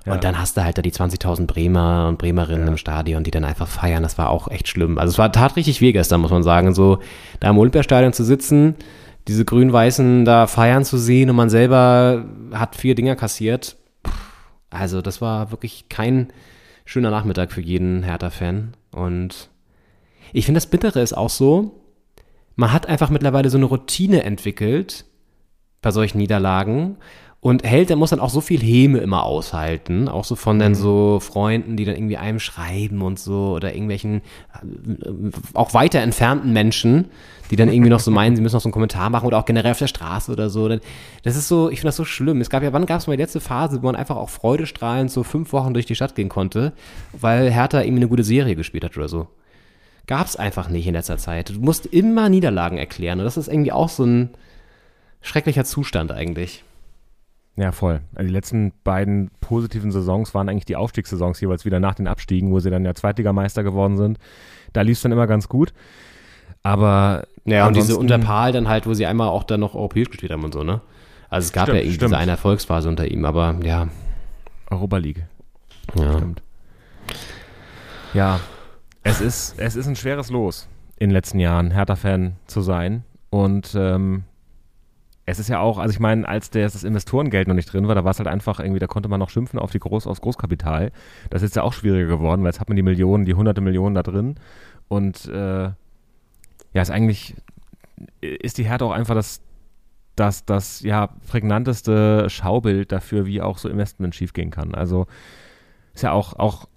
Ja. Und dann hast du halt da die 20.000 Bremer und Bremerinnen ja. im Stadion, die dann einfach feiern. Das war auch echt schlimm. Also es war tat richtig weh gestern, muss man sagen. So da im Olympiastadion zu sitzen, diese grün-weißen da feiern zu sehen und man selber hat vier Dinger kassiert. Also das war wirklich kein schöner Nachmittag für jeden Hertha-Fan. Und ich finde, das Bittere ist auch so, man hat einfach mittlerweile so eine Routine entwickelt bei solchen Niederlagen und hält, der muss dann auch so viel Häme immer aushalten, auch so von dann mhm. so Freunden, die dann irgendwie einem schreiben und so oder irgendwelchen äh, auch weiter entfernten Menschen, die dann irgendwie noch so meinen, sie müssen noch so einen Kommentar machen oder auch generell auf der Straße oder so. Das ist so, ich finde das so schlimm. Es gab ja, wann gab es mal die letzte Phase, wo man einfach auch freudestrahlend so fünf Wochen durch die Stadt gehen konnte, weil Hertha irgendwie eine gute Serie gespielt hat oder so. Gab es einfach nicht in letzter Zeit. Du musst immer Niederlagen erklären und das ist irgendwie auch so ein schrecklicher Zustand eigentlich. Ja, voll. Also die letzten beiden positiven Saisons waren eigentlich die Aufstiegssaisons jeweils wieder nach den Abstiegen, wo sie dann ja Zweitligameister geworden sind. Da lief es dann immer ganz gut. Aber. Ja, und diese Unterpal dann halt, wo sie einmal auch dann noch europäisch gespielt haben und so, ne? Also es gab stimmt, ja irgendwie diese eine Erfolgsphase unter ihm, aber ja. Europa League. Ja. Stimmt. Ja, es ist, es ist ein schweres Los in den letzten Jahren, Hertha-Fan zu sein. Und ähm, es ist ja auch, also ich meine, als der, das Investorengeld noch nicht drin war, da war es halt einfach irgendwie, da konnte man noch schimpfen auf die Groß, aufs Großkapital. Das ist ja auch schwieriger geworden, weil jetzt hat man die Millionen, die hunderte Millionen da drin. Und äh, ja, ist eigentlich, ist die Härte auch einfach das, das, das ja, prägnanteste Schaubild dafür, wie auch so Investment schiefgehen kann. Also ist ja auch, auch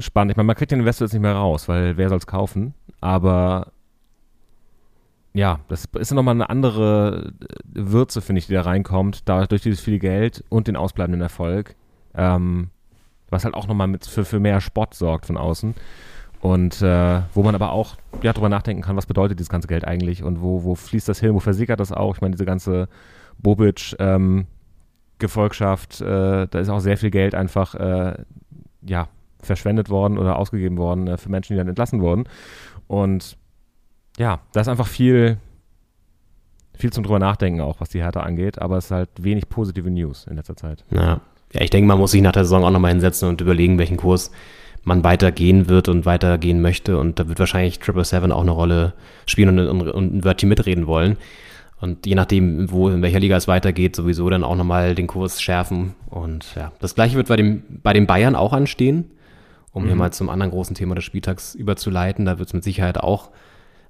spannend. Ich meine, man kriegt den Investor jetzt nicht mehr raus, weil wer soll es kaufen? Aber ja, das ist nochmal eine andere äh, Würze, finde ich, die da reinkommt, da durch dieses viel Geld und den ausbleibenden Erfolg, ähm, was halt auch nochmal für, für mehr Spott sorgt von außen. Und äh, wo man aber auch ja, drüber nachdenken kann, was bedeutet dieses ganze Geld eigentlich und wo, wo fließt das hin, wo versickert das auch? Ich meine, diese ganze Bobic ähm, Gefolgschaft, äh, da ist auch sehr viel Geld einfach äh, ja, verschwendet worden oder ausgegeben worden äh, für Menschen, die dann entlassen wurden. Und ja, da ist einfach viel, viel zum drüber nachdenken auch, was die Härte angeht, aber es ist halt wenig positive News in letzter Zeit. Ja, ja ich denke, man muss sich nach der Saison auch nochmal hinsetzen und überlegen, welchen Kurs man weitergehen wird und weitergehen möchte. Und da wird wahrscheinlich Triple Seven auch eine Rolle spielen und, und, und ein Wörtchen mitreden wollen. Und je nachdem, wo, in welcher Liga es weitergeht, sowieso dann auch nochmal den Kurs schärfen. Und ja, das gleiche wird bei, dem, bei den Bayern auch anstehen, um mhm. hier mal zum anderen großen Thema des Spieltags überzuleiten. Da wird es mit Sicherheit auch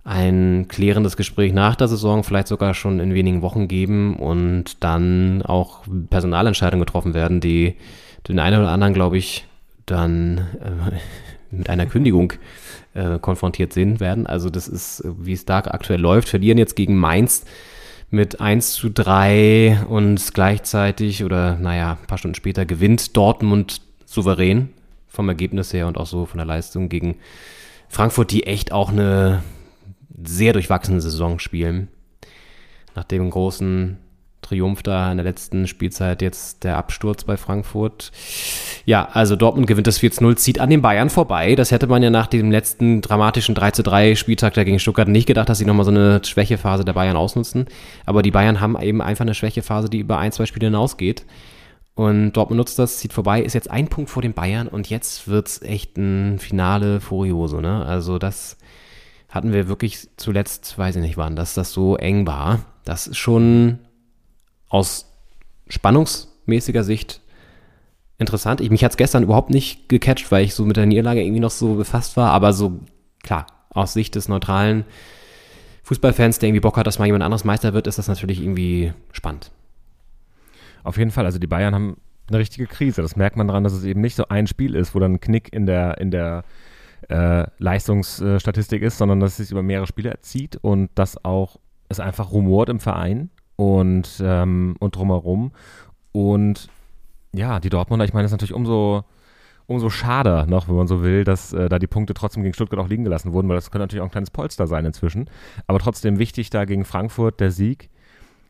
ein klärendes Gespräch nach der Saison, vielleicht sogar schon in wenigen Wochen geben und dann auch Personalentscheidungen getroffen werden, die den einen oder anderen, glaube ich, dann äh, mit einer Kündigung äh, konfrontiert sind werden. Also das ist, wie es da aktuell läuft, verlieren jetzt gegen Mainz mit 1 zu 3 und gleichzeitig oder naja, ein paar Stunden später gewinnt Dortmund souverän vom Ergebnis her und auch so von der Leistung gegen Frankfurt, die echt auch eine sehr durchwachsene Saison spielen. Nach dem großen Triumph da in der letzten Spielzeit jetzt der Absturz bei Frankfurt. Ja, also Dortmund gewinnt das 4-0, zieht an den Bayern vorbei. Das hätte man ja nach dem letzten dramatischen 3-3 Spieltag da gegen Stuttgart nicht gedacht, dass sie nochmal so eine Schwächephase der Bayern ausnutzen. Aber die Bayern haben eben einfach eine Schwächephase, die über ein, zwei Spiele hinausgeht. Und Dortmund nutzt das, zieht vorbei, ist jetzt ein Punkt vor den Bayern und jetzt wird's echt ein Finale Furioso, ne? Also das hatten wir wirklich zuletzt, weiß ich nicht wann, dass das so eng war. Das ist schon aus spannungsmäßiger Sicht interessant. Ich, mich hat es gestern überhaupt nicht gecatcht, weil ich so mit der Niederlage irgendwie noch so befasst war, aber so, klar, aus Sicht des neutralen Fußballfans, der irgendwie Bock hat, dass mal jemand anderes Meister wird, ist das natürlich irgendwie spannend. Auf jeden Fall, also die Bayern haben eine richtige Krise. Das merkt man daran, dass es eben nicht so ein Spiel ist, wo dann ein Knick in der, in der äh, Leistungsstatistik ist, sondern dass es sich über mehrere Spiele erzieht und dass auch es einfach rumort im Verein und, ähm, und drumherum. Und ja, die Dortmunder, ich meine, das ist natürlich umso, umso schade noch, wenn man so will, dass äh, da die Punkte trotzdem gegen Stuttgart auch liegen gelassen wurden, weil das könnte natürlich auch ein kleines Polster sein inzwischen. Aber trotzdem wichtig da gegen Frankfurt der Sieg.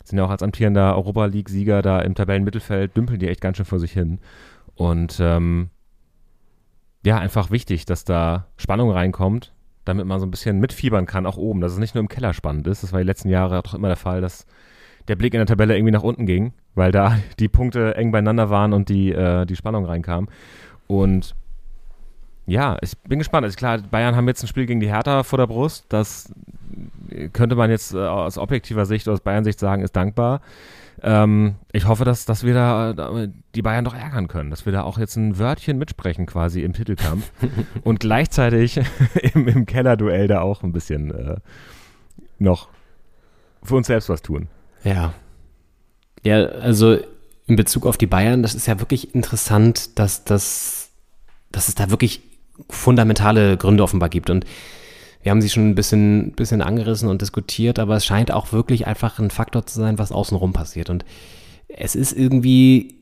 Sind ja auch als amtierender Europa League-Sieger da im Tabellenmittelfeld, dümpeln die echt ganz schön vor sich hin. Und ähm, ja, einfach wichtig, dass da Spannung reinkommt, damit man so ein bisschen mitfiebern kann, auch oben, dass es nicht nur im Keller spannend ist. Das war die letzten Jahre doch immer der Fall, dass der Blick in der Tabelle irgendwie nach unten ging, weil da die Punkte eng beieinander waren und die, äh, die Spannung reinkam. Und ja, ich bin gespannt. Also klar, Bayern haben jetzt ein Spiel gegen die Hertha vor der Brust. Das könnte man jetzt äh, aus objektiver Sicht, aus Bayern-Sicht sagen, ist dankbar. Ähm, ich hoffe, dass, dass wir da die Bayern doch ärgern können, dass wir da auch jetzt ein Wörtchen mitsprechen quasi im Titelkampf und gleichzeitig im, im Kellerduell da auch ein bisschen äh, noch für uns selbst was tun. Ja. Ja, also in Bezug auf die Bayern, das ist ja wirklich interessant, dass, das, dass es da wirklich fundamentale Gründe offenbar gibt. Und wir haben sie schon ein bisschen, bisschen angerissen und diskutiert, aber es scheint auch wirklich einfach ein Faktor zu sein, was außenrum passiert. Und es ist irgendwie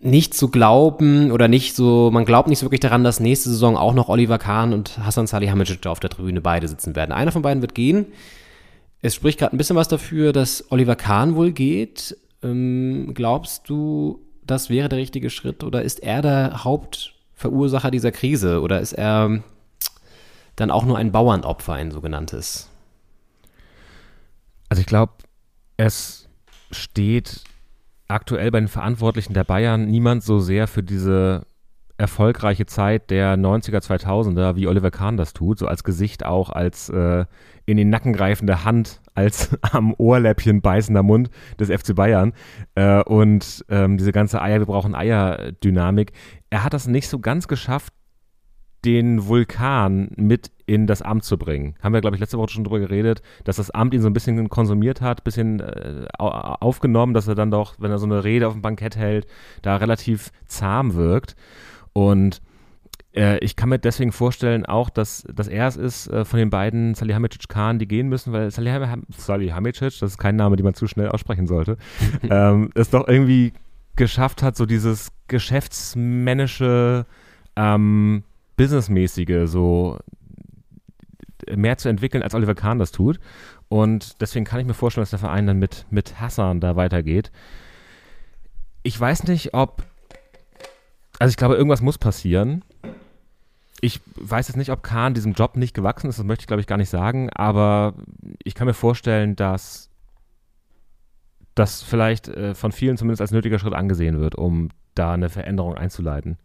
nicht zu glauben oder nicht so, man glaubt nicht so wirklich daran, dass nächste Saison auch noch Oliver Kahn und Hassan Salihamidzic auf der Tribüne beide sitzen werden. Einer von beiden wird gehen. Es spricht gerade ein bisschen was dafür, dass Oliver Kahn wohl geht. Ähm, glaubst du, das wäre der richtige Schritt oder ist er der Hauptverursacher dieser Krise oder ist er dann auch nur ein Bauernopfer, ein sogenanntes? Also ich glaube, es steht aktuell bei den Verantwortlichen der Bayern niemand so sehr für diese erfolgreiche Zeit der 90er, 2000er, wie Oliver Kahn das tut, so als Gesicht auch, als äh, in den Nacken greifende Hand, als am Ohrläppchen beißender Mund des FC Bayern äh, und ähm, diese ganze Eier, wir brauchen Eier-Dynamik. Er hat das nicht so ganz geschafft, den Vulkan mit in das Amt zu bringen. Haben wir, glaube ich, letzte Woche schon drüber geredet, dass das Amt ihn so ein bisschen konsumiert hat, ein bisschen äh, aufgenommen, dass er dann doch, wenn er so eine Rede auf dem Bankett hält, da relativ zahm wirkt. Und äh, ich kann mir deswegen vorstellen auch, dass, dass er es ist äh, von den beiden Salihamidzic Khan, die gehen müssen, weil Salihamidzic, das ist kein Name, den man zu schnell aussprechen sollte, ähm, es doch irgendwie geschafft hat, so dieses geschäftsmännische ähm, Businessmäßige so mehr zu entwickeln, als Oliver Kahn das tut. Und deswegen kann ich mir vorstellen, dass der Verein dann mit, mit Hassan da weitergeht. Ich weiß nicht, ob. Also, ich glaube, irgendwas muss passieren. Ich weiß jetzt nicht, ob Kahn diesem Job nicht gewachsen ist, das möchte ich, glaube ich, gar nicht sagen, aber ich kann mir vorstellen, dass das vielleicht äh, von vielen zumindest als nötiger Schritt angesehen wird, um da eine Veränderung einzuleiten.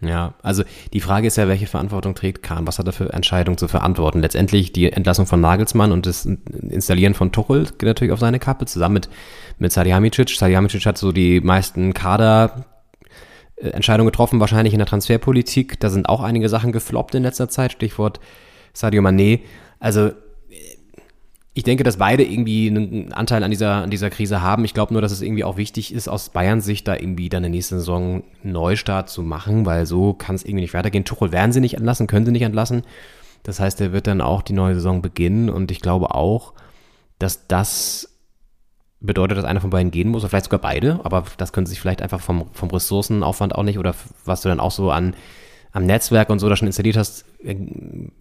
Ja, also die Frage ist ja, welche Verantwortung trägt Kahn? Was hat er für Entscheidungen zu verantworten? Letztendlich die Entlassung von Nagelsmann und das Installieren von Tuchel geht natürlich auf seine Kappe, zusammen mit, mit Salihamidzic. Salihamidzic hat so die meisten Kader Entscheidungen getroffen, wahrscheinlich in der Transferpolitik. Da sind auch einige Sachen gefloppt in letzter Zeit, Stichwort Sadio Mané. Also ich denke, dass beide irgendwie einen Anteil an dieser, an dieser Krise haben. Ich glaube nur, dass es irgendwie auch wichtig ist, aus Bayern Sicht da irgendwie dann in der nächsten Saison einen Neustart zu machen, weil so kann es irgendwie nicht weitergehen. Tuchel werden sie nicht entlassen, können sie nicht entlassen. Das heißt, er wird dann auch die neue Saison beginnen und ich glaube auch, dass das bedeutet, dass einer von beiden gehen muss, oder vielleicht sogar beide, aber das können sie sich vielleicht einfach vom, vom Ressourcenaufwand auch nicht oder was du dann auch so an am Netzwerk und so da schon installiert hast, äh,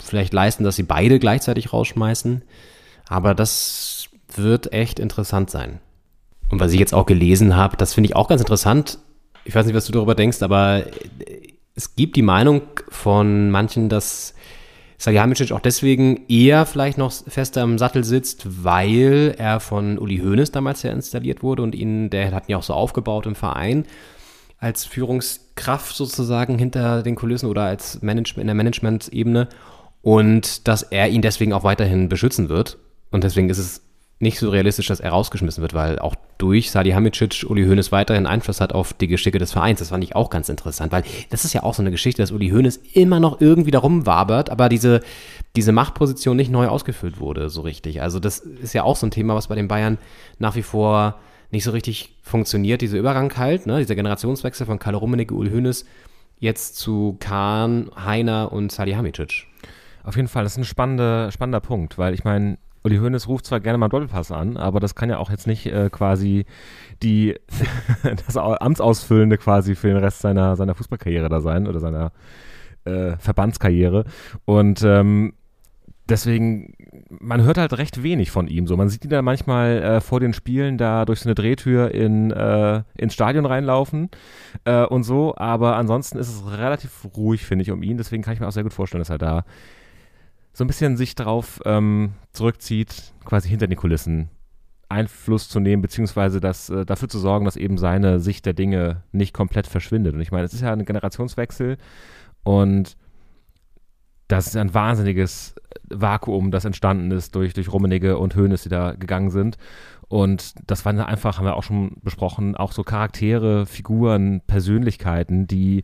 vielleicht leisten, dass sie beide gleichzeitig rausschmeißen. Aber das wird echt interessant sein. Und was ich jetzt auch gelesen habe, das finde ich auch ganz interessant. Ich weiß nicht, was du darüber denkst, aber es gibt die Meinung von manchen, dass Salihamidzic auch deswegen eher vielleicht noch fester im Sattel sitzt, weil er von Uli Hoeneß damals ja installiert wurde und ihn, der hat ihn ja auch so aufgebaut im Verein als Führungskraft sozusagen hinter den Kulissen oder als Management in der Management-Ebene und dass er ihn deswegen auch weiterhin beschützen wird und deswegen ist es nicht so realistisch, dass er rausgeschmissen wird, weil auch durch Salihamidzic Uli Hoeneß weiterhin Einfluss hat auf die Geschicke des Vereins. Das fand ich auch ganz interessant, weil das ist ja auch so eine Geschichte, dass Uli Hoeneß immer noch irgendwie darum wabert, aber diese, diese Machtposition nicht neu ausgefüllt wurde, so richtig. Also das ist ja auch so ein Thema, was bei den Bayern nach wie vor nicht so richtig funktioniert, dieser Übergang halt, ne? dieser Generationswechsel von Karl Rummenigge, Uli Hoeneß jetzt zu Kahn, Heiner und Salihamidzic. Auf jeden Fall, das ist ein spannender, spannender Punkt, weil ich meine, Uli Hoeneß ruft zwar gerne mal Doppelpass an, aber das kann ja auch jetzt nicht äh, quasi die das Amtsausfüllende quasi für den Rest seiner, seiner Fußballkarriere da sein oder seiner äh, Verbandskarriere. Und ähm, deswegen, man hört halt recht wenig von ihm. So, man sieht ihn da manchmal äh, vor den Spielen da durch so eine Drehtür in, äh, ins Stadion reinlaufen äh, und so, aber ansonsten ist es relativ ruhig, finde ich, um ihn. Deswegen kann ich mir auch sehr gut vorstellen, dass er da so ein bisschen sich drauf ähm, zurückzieht, quasi hinter den Kulissen Einfluss zu nehmen, beziehungsweise das, äh, dafür zu sorgen, dass eben seine Sicht der Dinge nicht komplett verschwindet. Und ich meine, es ist ja ein Generationswechsel und das ist ein wahnsinniges Vakuum, das entstanden ist durch, durch Rummenigge und Hoeneß, die da gegangen sind. Und das waren einfach, haben wir auch schon besprochen, auch so Charaktere, Figuren, Persönlichkeiten, die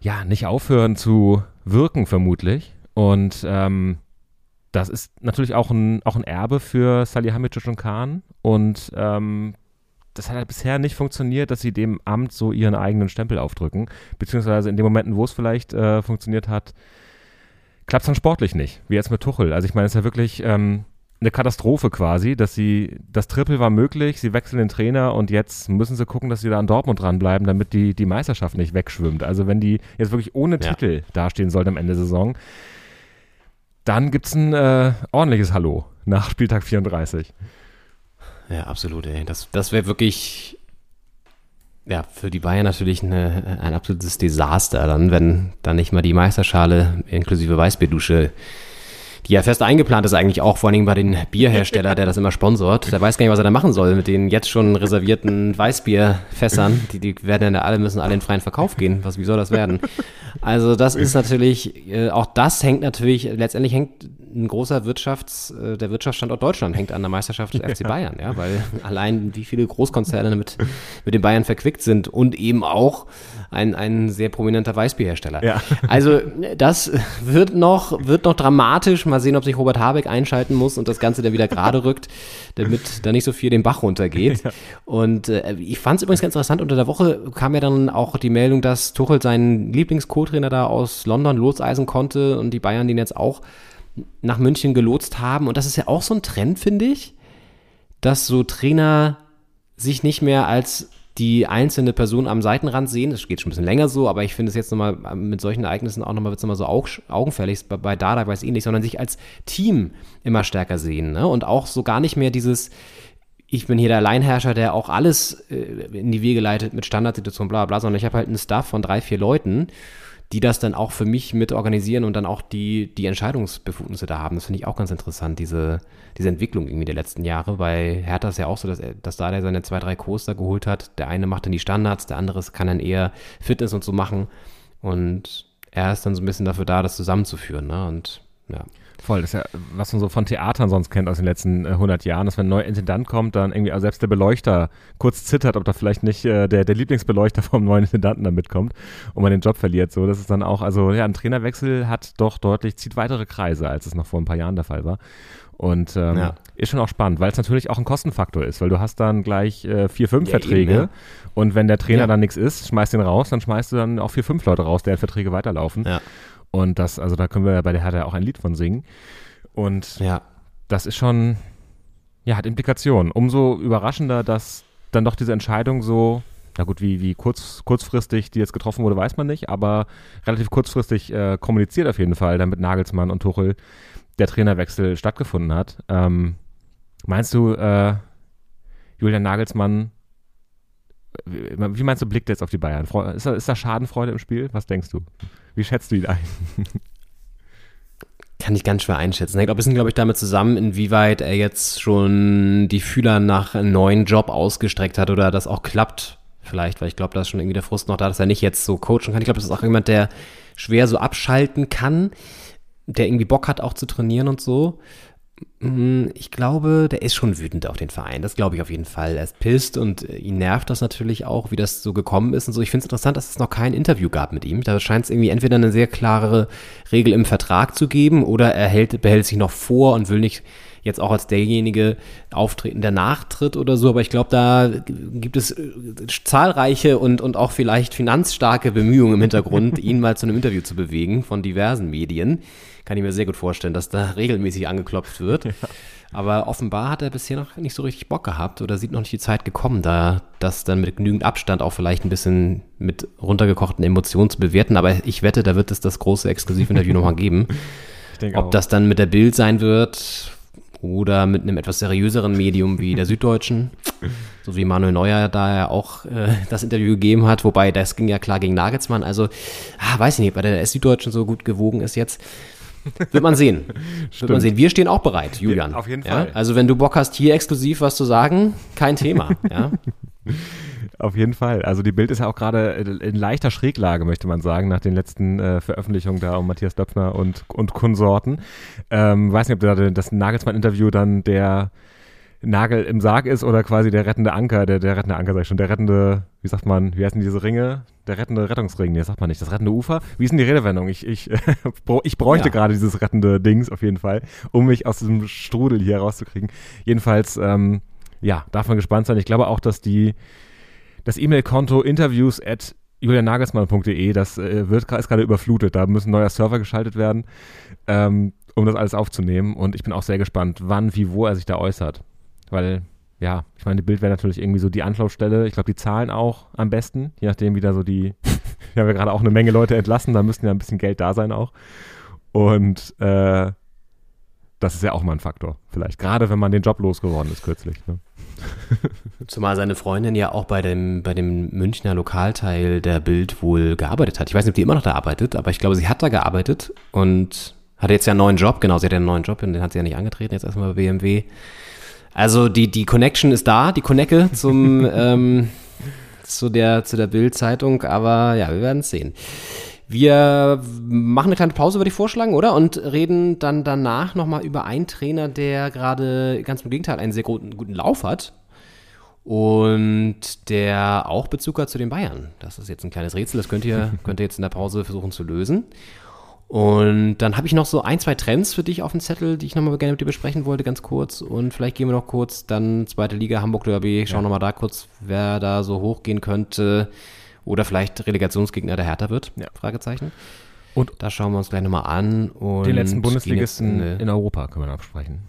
ja nicht aufhören zu wirken, vermutlich. Und ähm, das ist natürlich auch ein, auch ein Erbe für Salihamidzic und Kahn. Und ähm, das hat halt bisher nicht funktioniert, dass sie dem Amt so ihren eigenen Stempel aufdrücken. Beziehungsweise in den Momenten, wo es vielleicht äh, funktioniert hat, klappt es dann sportlich nicht. Wie jetzt mit Tuchel. Also ich meine, es ist ja wirklich ähm, eine Katastrophe quasi, dass sie, das Triple war möglich, sie wechseln den Trainer und jetzt müssen sie gucken, dass sie da an Dortmund dranbleiben, damit die, die Meisterschaft nicht wegschwimmt. Also wenn die jetzt wirklich ohne ja. Titel dastehen sollten am Ende der Saison, dann gibt es ein äh, ordentliches Hallo nach Spieltag 34. Ja, absolut. Ey. Das, das wäre wirklich ja, für die Bayern natürlich eine, ein absolutes Desaster, dann, wenn da nicht mal die Meisterschale inklusive Weißbierdusche die ja fest eingeplant ist eigentlich auch, vor allem bei den Bierhersteller, der das immer sponsort. Der weiß gar nicht, was er da machen soll mit den jetzt schon reservierten Weißbierfässern. Die, die werden ja alle, müssen alle in freien Verkauf gehen. Was, wie soll das werden? Also das ist natürlich, äh, auch das hängt natürlich, letztendlich hängt ein großer Wirtschafts, äh, der Wirtschaftsstandort Deutschland hängt an der Meisterschaft des FC Bayern, ja, weil allein wie viele Großkonzerne mit, mit den Bayern verquickt sind und eben auch ein, ein sehr prominenter Weißbierhersteller. Ja. Also das wird noch, wird noch dramatisch. Mal sehen, ob sich Robert Habeck einschalten muss und das Ganze dann wieder gerade rückt, damit da nicht so viel den Bach runtergeht. Ja. Und äh, ich fand es übrigens ganz interessant, unter der Woche kam ja dann auch die Meldung, dass Tuchel seinen Lieblings-Co-Trainer da aus London loseisen konnte und die Bayern den jetzt auch nach München gelotst haben. Und das ist ja auch so ein Trend, finde ich, dass so Trainer sich nicht mehr als die einzelne Person am Seitenrand sehen. Das geht schon ein bisschen länger so, aber ich finde es jetzt nochmal mit solchen Ereignissen auch nochmal, wird es nochmal so augenfällig, bei, Dada weiß ähnlich, sondern sich als Team immer stärker sehen. Ne? Und auch so gar nicht mehr dieses, ich bin hier der Alleinherrscher, der auch alles äh, in die Wege leitet mit Standardsituationen, bla bla, sondern ich habe halt einen Staff von drei, vier Leuten die das dann auch für mich mit organisieren und dann auch die, die Entscheidungsbefugnisse da haben. Das finde ich auch ganz interessant, diese, diese Entwicklung irgendwie der letzten Jahre. Bei Hertha ist ja auch so, dass, er, dass da der seine zwei, drei Coaster geholt hat. Der eine macht dann die Standards, der andere kann dann eher Fitness und so machen. Und er ist dann so ein bisschen dafür da, das zusammenzuführen. Ne? Und ja. Voll, das ist ja, was man so von Theatern sonst kennt aus den letzten äh, 100 Jahren, dass wenn ein neuer Intendant kommt, dann irgendwie also selbst der Beleuchter kurz zittert, ob da vielleicht nicht äh, der, der Lieblingsbeleuchter vom neuen Intendanten da mitkommt und man den Job verliert. So, das ist dann auch, also ja, ein Trainerwechsel hat doch deutlich, zieht weitere Kreise, als es noch vor ein paar Jahren der Fall war. Und ähm, ja. ist schon auch spannend, weil es natürlich auch ein Kostenfaktor ist, weil du hast dann gleich äh, vier, fünf ja, Verträge eben, ja. und wenn der Trainer dann nichts ist, schmeißt den raus, dann schmeißt du dann auch vier, fünf Leute raus, deren Verträge weiterlaufen. Ja. Und das, also da können wir ja bei der Hertha auch ein Lied von singen. Und ja. das ist schon, ja, hat Implikationen. Umso überraschender, dass dann doch diese Entscheidung so, na gut, wie, wie kurz, kurzfristig die jetzt getroffen wurde, weiß man nicht, aber relativ kurzfristig äh, kommuniziert auf jeden Fall, damit Nagelsmann und Tuchel der Trainerwechsel stattgefunden hat. Ähm, meinst du, äh, Julian Nagelsmann, wie meinst du, blickt er jetzt auf die Bayern? Ist da, ist da Schadenfreude im Spiel? Was denkst du? Wie schätzt du ihn ein? Kann ich ganz schwer einschätzen. Hängt auch ein bisschen, glaube ich, damit zusammen, inwieweit er jetzt schon die Fühler nach einem neuen Job ausgestreckt hat oder das auch klappt. Vielleicht, weil ich glaube, da ist schon irgendwie der Frust noch da, dass er nicht jetzt so coachen kann. Ich glaube, das ist auch jemand, der schwer so abschalten kann, der irgendwie Bock hat, auch zu trainieren und so. Mm, ich glaube, der ist schon wütend auf den Verein. Das glaube ich auf jeden Fall. Er ist pisst und äh, ihn nervt das natürlich auch, wie das so gekommen ist und so. Ich finde es interessant, dass es noch kein Interview gab mit ihm. Da scheint es irgendwie entweder eine sehr klare Regel im Vertrag zu geben oder er hält, behält sich noch vor und will nicht jetzt auch als derjenige auftreten, der nachtritt oder so, aber ich glaube, da gibt es äh, zahlreiche und, und auch vielleicht finanzstarke Bemühungen im Hintergrund, ihn mal zu einem Interview zu bewegen von diversen Medien. Kann ich mir sehr gut vorstellen, dass da regelmäßig angeklopft wird. Ja. Aber offenbar hat er bisher noch nicht so richtig Bock gehabt oder sieht noch nicht die Zeit gekommen, da das dann mit genügend Abstand auch vielleicht ein bisschen mit runtergekochten Emotionen zu bewerten. Aber ich wette, da wird es das große Exklusivinterview nochmal geben. Ob auch. das dann mit der Bild sein wird oder mit einem etwas seriöseren Medium wie der Süddeutschen, so wie Manuel Neuer da ja auch äh, das Interview gegeben hat, wobei das ging ja klar gegen Nagelsmann. Also, ah, weiß ich nicht, weil der Süddeutschen so gut gewogen ist jetzt. Wird man sehen. Wird man sehen. Wir stehen auch bereit, Julian. Ja, auf jeden Fall. Ja? Also wenn du Bock hast, hier exklusiv was zu sagen, kein Thema. ja? Auf jeden Fall. Also die Bild ist ja auch gerade in leichter Schräglage, möchte man sagen, nach den letzten äh, Veröffentlichungen da um Matthias Döpfner und, und Konsorten. Ähm, weiß nicht, ob da das Nagelsmann-Interview dann der Nagel im Sarg ist oder quasi der rettende Anker, der, der rettende Anker, sag ich schon, der rettende, wie sagt man, wie heißen diese Ringe? Der rettende Rettungsring, nee, sagt man nicht, das rettende Ufer. Wie ist denn die Redewendung? Ich, ich, ich bräuchte ja. gerade dieses rettende Dings auf jeden Fall, um mich aus diesem Strudel hier rauszukriegen. Jedenfalls, ähm, ja, darf man gespannt sein. Ich glaube auch, dass die, das E-Mail-Konto interviews at julianagelsmann.de, das äh, wird, ist gerade überflutet. Da müssen neuer Server geschaltet werden, ähm, um das alles aufzunehmen. Und ich bin auch sehr gespannt, wann, wie, wo er sich da äußert. Weil, ja, ich meine, Bild wäre natürlich irgendwie so die Anlaufstelle. Ich glaube, die Zahlen auch am besten, je nachdem, wie da so die. wir haben ja gerade auch eine Menge Leute entlassen, da müssten ja ein bisschen Geld da sein auch. Und äh, das ist ja auch mal ein Faktor, vielleicht. Gerade wenn man den Job losgeworden ist kürzlich. Ne? Zumal seine Freundin ja auch bei dem, bei dem Münchner Lokalteil der Bild wohl gearbeitet hat. Ich weiß nicht, ob die immer noch da arbeitet, aber ich glaube, sie hat da gearbeitet und hat jetzt ja einen neuen Job. Genau, sie hat ja einen neuen Job, den hat sie ja nicht angetreten, jetzt erstmal bei BMW. Also die, die Connection ist da, die Connecke zum, ähm, zu der, zu der Bild-Zeitung, aber ja, wir werden es sehen. Wir machen eine kleine Pause, würde ich vorschlagen, oder? Und reden dann danach nochmal über einen Trainer, der gerade ganz im Gegenteil einen sehr guten, guten Lauf hat. Und der auch Bezug hat zu den Bayern. Das ist jetzt ein kleines Rätsel, das könnt ihr, könnt ihr jetzt in der Pause versuchen zu lösen. Und dann habe ich noch so ein, zwei Trends für dich auf dem Zettel, die ich nochmal gerne mit dir besprechen wollte, ganz kurz. Und vielleicht gehen wir noch kurz dann zweite Liga, Hamburg Derby, schauen ja. nochmal da kurz, wer da so hochgehen könnte. Oder vielleicht Relegationsgegner der Härter wird, ja. Fragezeichen. Und da schauen wir uns gleich nochmal an. Und den letzten Bundesligisten in, in Europa können wir noch besprechen.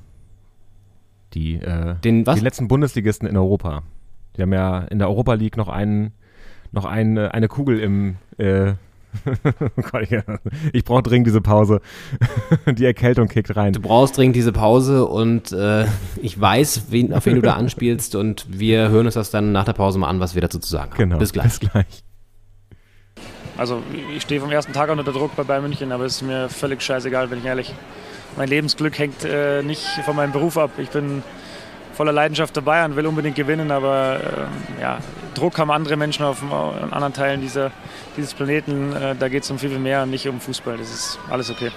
Die, äh, den, was? die letzten Bundesligisten in Europa. Die haben ja in der Europa League noch einen, noch einen, eine Kugel im, äh, ich brauche dringend diese Pause. Die Erkältung kickt rein. Du brauchst dringend diese Pause und äh, ich weiß, wen, auf wen du da anspielst und wir hören uns das dann nach der Pause mal an, was wir dazu zu sagen haben. Genau. Bis gleich. Bis gleich. Also ich stehe vom ersten Tag unter Druck bei Bayern München, aber es ist mir völlig scheißegal, bin ich ehrlich. Mein Lebensglück hängt äh, nicht von meinem Beruf ab. Ich bin voller Leidenschaft dabei und will unbedingt gewinnen, aber äh, ja, Druck haben andere Menschen auf, auf anderen Teilen dieser, dieses Planeten. Äh, da geht es um viel, viel mehr und nicht um Fußball. Das ist alles okay.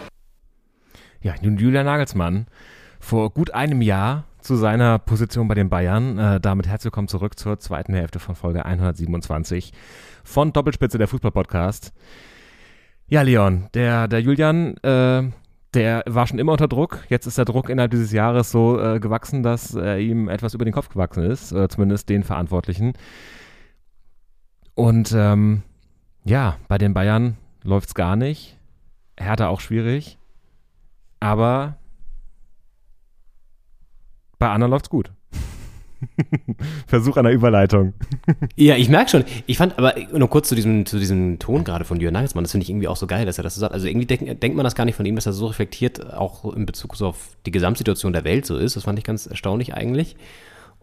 Ja, nun Julian Nagelsmann vor gut einem Jahr zu seiner Position bei den Bayern. Äh, damit herzlich willkommen zurück zur zweiten Hälfte von Folge 127 von Doppelspitze der Fußball-Podcast. Ja, Leon, der, der Julian äh, der war schon immer unter Druck. Jetzt ist der Druck innerhalb dieses Jahres so äh, gewachsen, dass äh, ihm etwas über den Kopf gewachsen ist, oder zumindest den Verantwortlichen. Und ähm, ja, bei den Bayern läuft es gar nicht. Hertha auch schwierig. Aber bei anderen läuft es gut. Versuch einer Überleitung. ja, ich merke schon. Ich fand, aber nur kurz zu diesem, zu diesem Ton gerade von Jörn Nagelsmann, das finde ich irgendwie auch so geil, dass er das so sagt. Also irgendwie denk, denkt man das gar nicht von ihm, dass er so reflektiert auch in Bezug so auf die Gesamtsituation der Welt so ist. Das fand ich ganz erstaunlich eigentlich.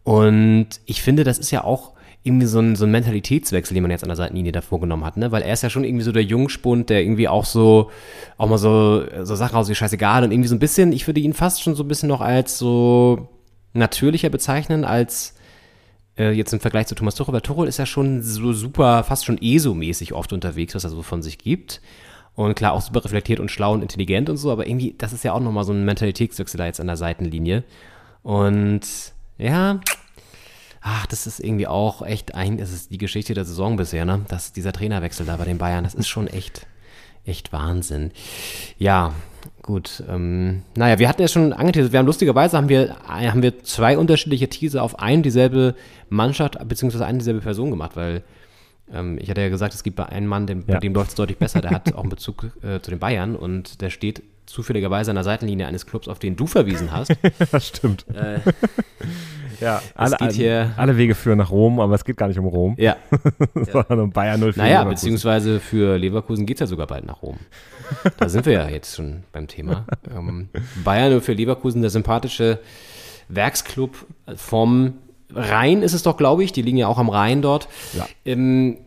Und ich finde, das ist ja auch irgendwie so ein, so ein Mentalitätswechsel, den man jetzt an der Seitenlinie da vorgenommen hat, ne? Weil er ist ja schon irgendwie so der Jungspund, der irgendwie auch so, auch mal so, so Sachen aus wie scheißegal und irgendwie so ein bisschen, ich würde ihn fast schon so ein bisschen noch als so natürlicher bezeichnen als äh, jetzt im Vergleich zu Thomas Tuchel, weil Tuchel ist ja schon so super, fast schon ESO-mäßig oft unterwegs, was er so von sich gibt. Und klar, auch super reflektiert und schlau und intelligent und so, aber irgendwie, das ist ja auch nochmal so ein Mentalitätswechsel da jetzt an der Seitenlinie. Und ja, ach, das ist irgendwie auch echt ein, das ist die Geschichte der Saison bisher, ne? Das, dieser Trainerwechsel da bei den Bayern, das ist schon echt, Echt Wahnsinn. Ja, gut. Ähm, naja, wir hatten ja schon angeteasert, wir haben lustigerweise haben wir, äh, haben wir zwei unterschiedliche Teaser auf ein dieselbe Mannschaft beziehungsweise eine dieselbe Person gemacht, weil ähm, ich hatte ja gesagt, es gibt bei einem Mann, dem, Ja. bei dem läuft es deutlich besser, der hat auch einen Bezug äh, zu den Bayern und der steht zufälligerweise an der Seitenlinie eines Clubs, auf den du verwiesen hast. Das stimmt. äh, Ja, alle, alle Wege führen nach Rom, aber es geht gar nicht um Rom, ja, sondern um Bayern 04. naja, Leverkusen. beziehungsweise für Leverkusen geht es ja sogar bald nach Rom. Da sind wir ja jetzt schon beim Thema. Ähm, Bayern für Leverkusen, der sympathische Werksclub vom Rhein ist es doch, glaube ich. Die liegen ja auch am Rhein dort. Ja. Ähm,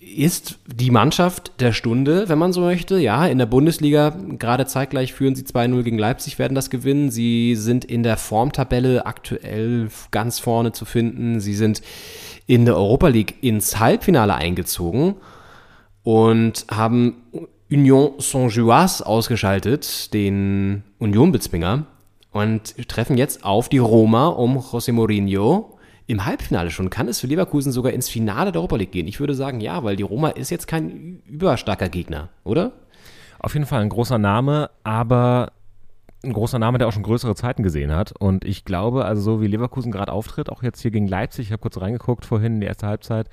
ist die Mannschaft der Stunde, wenn man so möchte. Ja, in der Bundesliga gerade zeitgleich führen sie 2-0 gegen Leipzig, werden das gewinnen. Sie sind in der Formtabelle aktuell ganz vorne zu finden. Sie sind in der Europa League ins Halbfinale eingezogen und haben Union Saint-Gilloise ausgeschaltet, den Union-Bezwinger, und treffen jetzt auf die Roma um José Mourinho im Halbfinale schon. Kann es für Leverkusen sogar ins Finale der Europa League gehen? Ich würde sagen, ja, weil die Roma ist jetzt kein überstarker Gegner, oder? Auf jeden Fall ein großer Name, aber ein großer Name, der auch schon größere Zeiten gesehen hat. Und ich glaube, also so wie Leverkusen gerade auftritt, auch jetzt hier gegen Leipzig, ich habe kurz reingeguckt vorhin in die erste Halbzeit,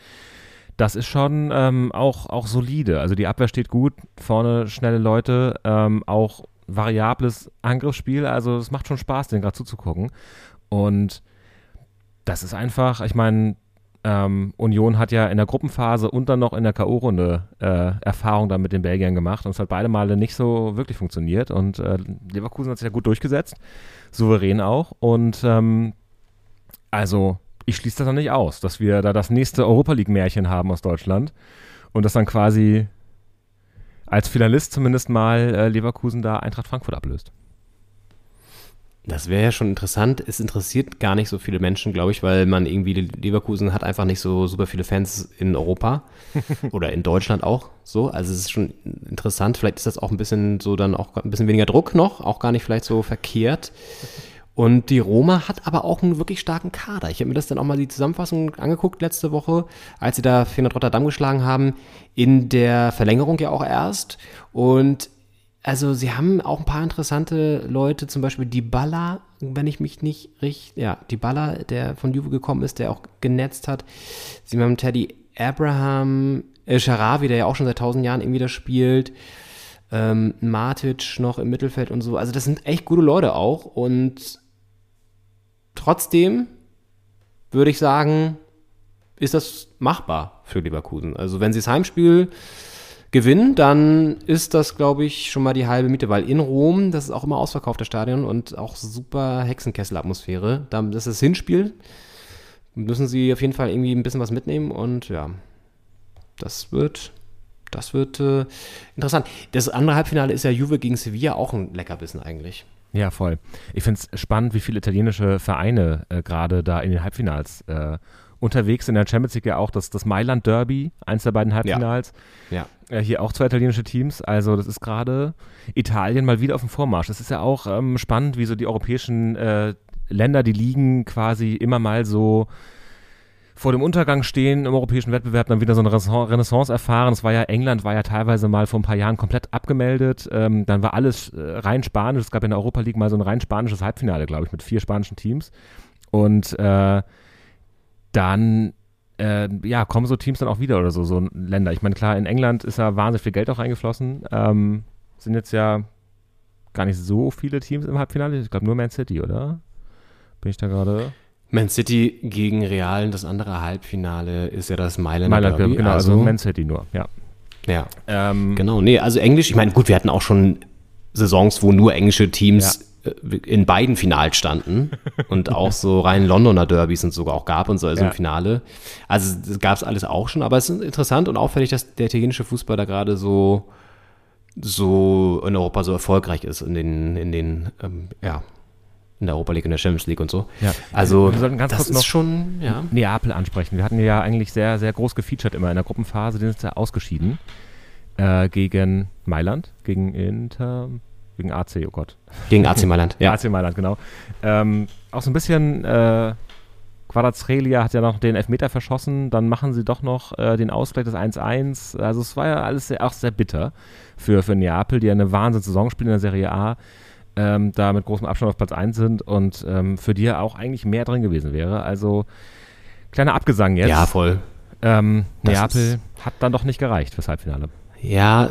das ist schon ähm, auch, auch solide. Also die Abwehr steht gut, vorne schnelle Leute, ähm, auch variables Angriffsspiel. Also es macht schon Spaß, den gerade zuzugucken. Und das ist einfach, ich meine, ähm, Union hat ja in der Gruppenphase und dann noch in der K.O.-Runde äh, Erfahrung dann mit den Belgiern gemacht und es hat beide Male nicht so wirklich funktioniert und äh, Leverkusen hat sich ja gut durchgesetzt, souverän auch und ähm, also ich schließe das noch nicht aus, dass wir da das nächste Europa League-Märchen haben aus Deutschland und das dann quasi als Finalist zumindest mal äh, Leverkusen da Eintracht Frankfurt ablöst. Das wäre ja schon interessant. Es interessiert gar nicht so viele Menschen, glaube ich, weil man irgendwie, Leverkusen hat einfach nicht so super viele Fans in Europa oder in Deutschland auch so. Also es ist schon interessant. Vielleicht ist das auch ein bisschen so dann auch ein bisschen weniger Druck noch, auch gar nicht vielleicht so verkehrt. Und die Roma hat aber auch einen wirklich starken Kader. Ich habe mir das dann auch mal die Zusammenfassung angeguckt letzte Woche, als sie da 400 Rotterdam geschlagen haben, in der Verlängerung ja auch erst. Und also sie haben auch ein paar interessante Leute, zum Beispiel Dybala, wenn ich mich nicht richtig, ja, Dybala, der von Juve gekommen ist, der auch genetzt hat. Sie haben Teddy Abraham, äh, Sharawi, der ja auch schon seit tausend Jahren irgendwie da spielt. Ähm, Matic noch im Mittelfeld und so. Also das sind echt gute Leute auch und trotzdem würde ich sagen, ist das machbar für Leverkusen. Also wenn sie das Heimspiel gewinnen, dann ist das, glaube ich, schon mal die halbe Miete, weil in Rom, das ist auch immer ausverkaufter Stadion und auch super Hexenkessel-Atmosphäre. Da- Das ist das Hinspiel. Müssen sie auf jeden Fall irgendwie ein bisschen was mitnehmen und ja, das wird, das wird äh, interessant. Das andere Halbfinale ist ja Juve gegen Sevilla auch ein Leckerbissen eigentlich. Ja, voll. Ich finde es spannend, wie viele italienische Vereine äh, gerade da in den Halbfinals äh, unterwegs sind. In der Champions League ja auch das, das Mailand Derby, eins der beiden Halbfinals. Ja. Äh, hier auch zwei italienische Teams. Also das ist gerade Italien mal wieder auf dem Vormarsch. Das ist ja auch ähm, spannend, wie so die europäischen äh, Länder, die liegen quasi immer mal so vor dem Untergang stehen im europäischen Wettbewerb, dann wieder so eine Renaissance erfahren. Das war ja, England war ja teilweise mal vor ein paar Jahren komplett abgemeldet. Ähm, dann war alles äh, rein spanisch. Es gab in der Europa League mal so ein rein spanisches Halbfinale, glaube ich, mit vier spanischen Teams. Und äh, dann äh, ja, kommen so Teams dann auch wieder oder so, so Länder. Ich meine, klar, in England ist ja wahnsinnig viel Geld auch reingeflossen. Ähm, sind jetzt ja gar nicht so viele Teams im Halbfinale. Ich glaube nur Man City, oder? Bin ich da gerade? Man City gegen Real, das andere Halbfinale ist ja das Mailand, Mailand, Derby. genau, also, Man City nur, ja. ja, Ähm, genau. Nee, also Englisch, ich meine, gut, wir hatten auch schon Saisons, wo nur englische Teams äh, in beiden Finals standen und auch so rein Londoner Derbys und sogar auch gab und so also Ja. im Finale. Also das gab es alles auch schon, aber es ist interessant und auffällig, dass der italienische Fußball da gerade so so in Europa so erfolgreich ist in den in den ähm, ja in der Europa League und der Champions League und so. Ja. Also Wir sollten ganz das kurz ist noch- schon ja Neapel ansprechen. Wir hatten ja eigentlich sehr, sehr groß gefeatured immer in der Gruppenphase. Die sind ja ausgeschieden äh, gegen Mailand, gegen Inter, gegen AC, oh Gott. gegen AC Mailand. Ja. AC Mailand, genau. Ähm, auch so ein bisschen, äh, Quadrazrelia hat ja noch den Elfmeter verschossen, dann machen sie doch noch äh, den Ausgleich des 1-1. Also es war ja alles sehr, auch sehr bitter für, für Neapel, die ja eine Wahnsinns-Saison spielen in der Serie A, ähm, da mit großem Abstand auf Platz 1 sind und ähm, für die ja auch eigentlich mehr drin gewesen wäre. Also kleiner Abgesang jetzt. Ja, voll. Ähm, Neapel hat dann doch nicht gereicht fürs Halbfinale. Ja,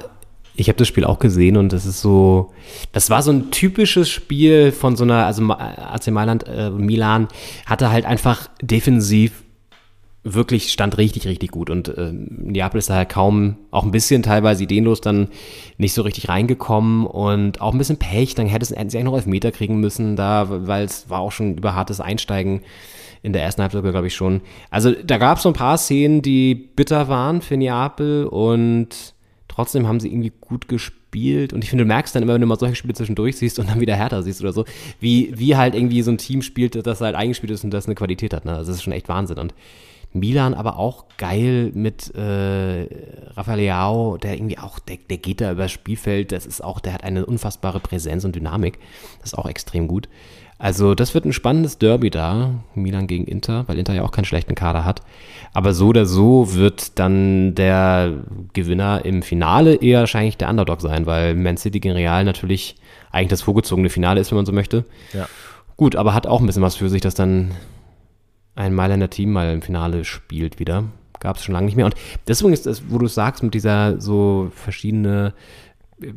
ich habe das Spiel auch gesehen und das ist so, das war so ein typisches Spiel von so einer, also AC Mailand, äh, Milan hatte halt einfach defensiv wirklich stand richtig, richtig gut und ähm, Neapel ist daher kaum, auch ein bisschen teilweise ideenlos dann nicht so richtig reingekommen und auch ein bisschen Pech, dann hätte es eigentlich noch Elfmeter kriegen müssen da, weil es war auch schon über hartes Einsteigen in der ersten Halbzeit, glaube ich schon. Also da gab es so ein paar Szenen, die bitter waren für Neapel und trotzdem haben sie irgendwie gut gespielt und ich finde, du merkst dann immer, wenn du mal solche Spiele zwischendurch siehst und dann wieder härter siehst oder so, wie, wie halt irgendwie so ein Team spielt, das halt eingespielt ist und das eine Qualität hat. Ne? Also das ist schon echt Wahnsinn und Milan aber auch geil mit äh, Rafael Leao, der irgendwie auch, der, der geht da übers Spielfeld, das ist auch, der hat eine unfassbare Präsenz und Dynamik, das ist auch extrem gut. Also das wird ein spannendes Derby da, Milan gegen Inter, weil Inter ja auch keinen schlechten Kader hat. Aber so oder so wird dann der Gewinner im Finale eher wahrscheinlich der Underdog sein, weil Man City gegen Real natürlich eigentlich das vorgezogene Finale ist, wenn man so möchte. Ja. Gut, aber hat auch ein bisschen was für sich, dass dann ein Mailänder Team mal im Finale spielt wieder. Gab es schon lange nicht mehr. Und deswegen ist das, wo du sagst, mit dieser so verschiedene,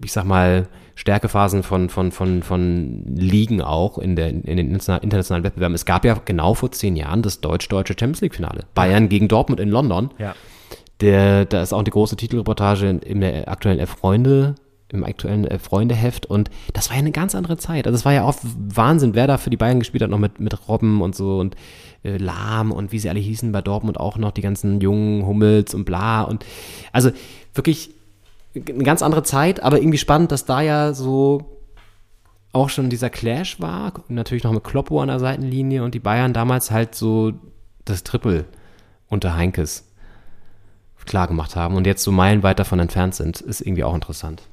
ich sag mal, Stärkephasen von, von, von, von Ligen auch in, der, in den interna- internationalen Wettbewerben. Es gab ja genau vor zehn Jahren das deutsch-deutsche Champions League-Finale. Bayern gegen Dortmund in London. Ja. Der, da ist auch die große Titelreportage in, in der aktuellen F-Freunde, im aktuellen F-Freunde-Heft und das war ja eine ganz andere Zeit. Also es war ja auch Wahnsinn, wer da für die Bayern gespielt hat, noch mit, mit Robben und so und äh, Lahm und wie sie alle hießen bei Dortmund auch noch, die ganzen jungen Hummels und bla und also wirklich eine ganz andere Zeit, aber irgendwie spannend, dass da ja so auch schon dieser Clash war, natürlich noch mit Kloppo an der Seitenlinie und die Bayern damals halt so das Triple unter Heinkes klar gemacht haben und jetzt so meilenweit davon entfernt sind, ist irgendwie auch interessant.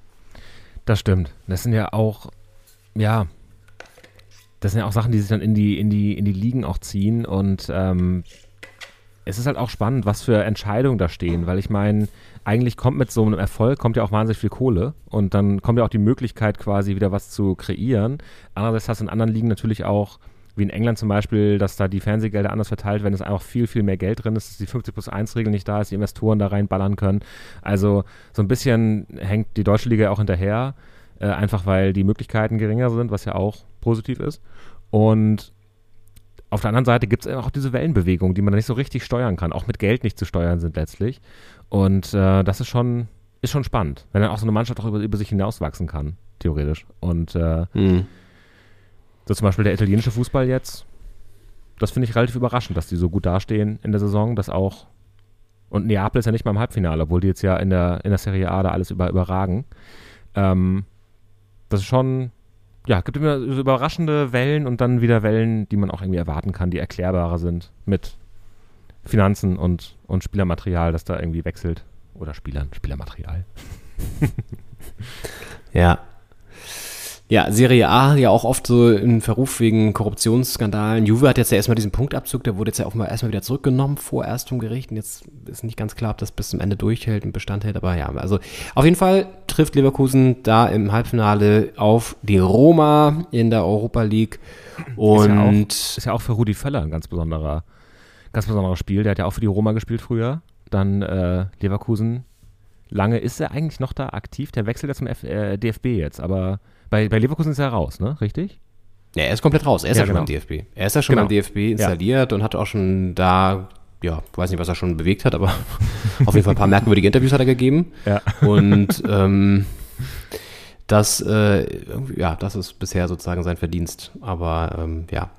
Das stimmt. Das sind ja auch, ja, das sind ja auch Sachen, die sich dann in die, in die, in die Ligen auch ziehen und ähm, es ist halt auch spannend, was für Entscheidungen da stehen, weil ich meine, eigentlich kommt mit so einem Erfolg, kommt ja auch wahnsinnig viel Kohle und dann kommt ja auch die Möglichkeit quasi wieder was zu kreieren. Andererseits hast du in anderen Ligen natürlich auch, wie in England zum Beispiel, dass da die Fernsehgelder anders verteilt werden, dass einfach viel, viel mehr Geld drin ist, dass die 50 plus 1 Regel nicht da ist, die Investoren da reinballern können. Also so ein bisschen hängt die deutsche Liga auch hinterher, äh, einfach weil die Möglichkeiten geringer sind, was ja auch positiv ist. Und auf der anderen Seite gibt es auch diese Wellenbewegung, die man nicht so richtig steuern kann, auch mit Geld nicht zu steuern sind letztlich. Und äh, das ist schon, ist schon spannend, wenn dann auch so eine Mannschaft auch über, über sich hinauswachsen kann, theoretisch. Und äh, Hm. So zum Beispiel der italienische Fußball jetzt, das finde ich relativ überraschend, dass die so gut dastehen in der Saison, dass auch und Neapel ist ja nicht mal im Halbfinale, obwohl die jetzt ja in der, in der Serie A da alles über, überragen. Ähm, das ist schon, ja, gibt immer so überraschende Wellen und dann wieder Wellen, die man auch irgendwie erwarten kann, die erklärbarer sind mit Finanzen und, und Spielermaterial, das da irgendwie wechselt. Oder Spielern, Spielermaterial. Ja. Ja, Serie A ja auch oft so in Verruf wegen Korruptionsskandalen. Juve hat jetzt ja erstmal diesen Punktabzug, der wurde jetzt ja auch mal erstmal wieder zurückgenommen, vorerst vom Gericht. Und jetzt ist nicht ganz klar, ob das bis zum Ende durchhält und Bestand hält. Aber ja, also auf jeden Fall trifft Leverkusen da im Halbfinale auf die Roma in der Europa League. Und ist ja, auch, ist ja auch für Rudi Völler ein ganz besonderer, ganz besonderes Spiel. Der hat ja auch für die Roma gespielt früher. Dann äh, Leverkusen. Lange ist er eigentlich noch da aktiv. Der wechselt ja zum F äh, DFB jetzt, aber bei, bei Leverkusen ist er raus, ne? Richtig? Ja, er ist komplett raus. Er ist Ja, ja, schon genau. beim DFB. Er ist ja schon Genau. beim DFB installiert und hat auch schon da, ja, weiß nicht, was er schon bewegt hat, aber auf jeden Fall ein paar merkwürdige Interviews hat er gegeben. Ja. Und ähm, das, äh, ja, das ist bisher sozusagen sein Verdienst. Aber ähm, ja.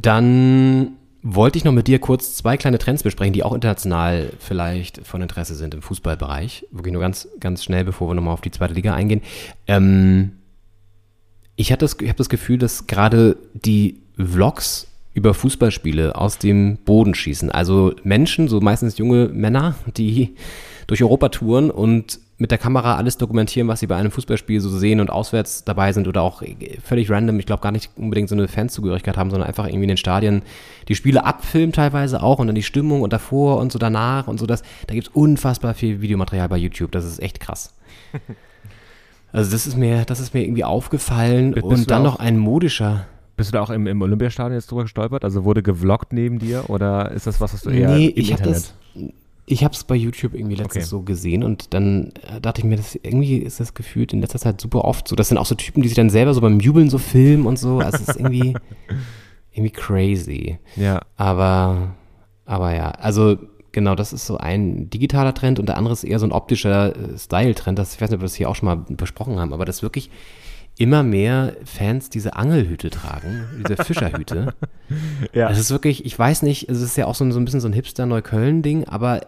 Dann wollte ich noch mit dir kurz zwei kleine Trends besprechen, die auch international vielleicht von Interesse sind im Fußballbereich. Wirklich nur ganz, ganz schnell, bevor wir nochmal auf die zweite Liga eingehen. Ähm, ich hatte das, ich habe das Gefühl, dass gerade die Vlogs über Fußballspiele aus dem Boden schießen. Also Menschen, so meistens junge Männer, die durch Europa touren und mit der Kamera alles dokumentieren, was sie bei einem Fußballspiel so sehen und auswärts dabei sind oder auch völlig random, ich glaube gar nicht unbedingt so eine Fanzugehörigkeit haben, sondern einfach irgendwie in den Stadien die Spiele abfilmen teilweise auch und dann die Stimmung und davor und so danach und so das. Da gibt es unfassbar viel Videomaterial bei YouTube, das ist echt krass. Also das ist mir, das ist mir irgendwie aufgefallen Bist und dann noch ein modischer. Bist du da auch im, im Olympiastadion jetzt drüber gestolpert? Also wurde gevloggt neben dir oder ist das was, was du eher nee, im ich habe Internet? das, ich habe es bei YouTube irgendwie letztens Okay. so gesehen und dann äh, dachte ich mir, das irgendwie ist das gefühlt in letzter Zeit super oft so. Das sind auch so Typen, die sich dann selber so beim Jubeln so filmen und so. Also es ist irgendwie irgendwie crazy. Ja, Aber aber ja, also genau, das ist so ein digitaler Trend und der andere ist eher so ein optischer äh, Style-Trend. Das, ich weiß nicht, ob wir das hier auch schon mal besprochen haben, aber das wirklich immer mehr Fans diese Angelhüte tragen, diese Fischerhüte. ja. Es ist wirklich, ich weiß nicht, es ist ja auch so ein, so ein bisschen so ein Hipster-Neukölln-Ding, aber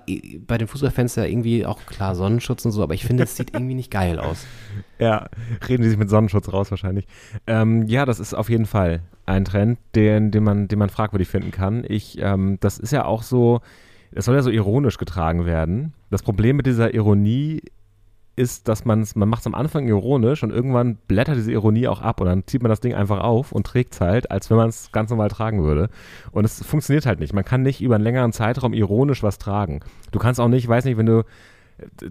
bei den Fußballfans ja irgendwie auch klar Sonnenschutz und so, aber ich finde, es sieht irgendwie nicht geil aus. Ja, reden die sich mit Sonnenschutz raus wahrscheinlich. Ähm, ja, das ist auf jeden Fall ein Trend, den, den, man, den man fragwürdig finden kann. Ich, ähm, das ist ja auch so, es soll ja so ironisch getragen werden. Das Problem mit dieser Ironie ist, dass man macht es am Anfang ironisch und irgendwann blättert diese Ironie auch ab und dann zieht man das Ding einfach auf und trägt es halt, als wenn man es ganz normal tragen würde. Und es funktioniert halt nicht. Man kann nicht über einen längeren Zeitraum ironisch was tragen. Du kannst auch nicht, weiß nicht, wenn du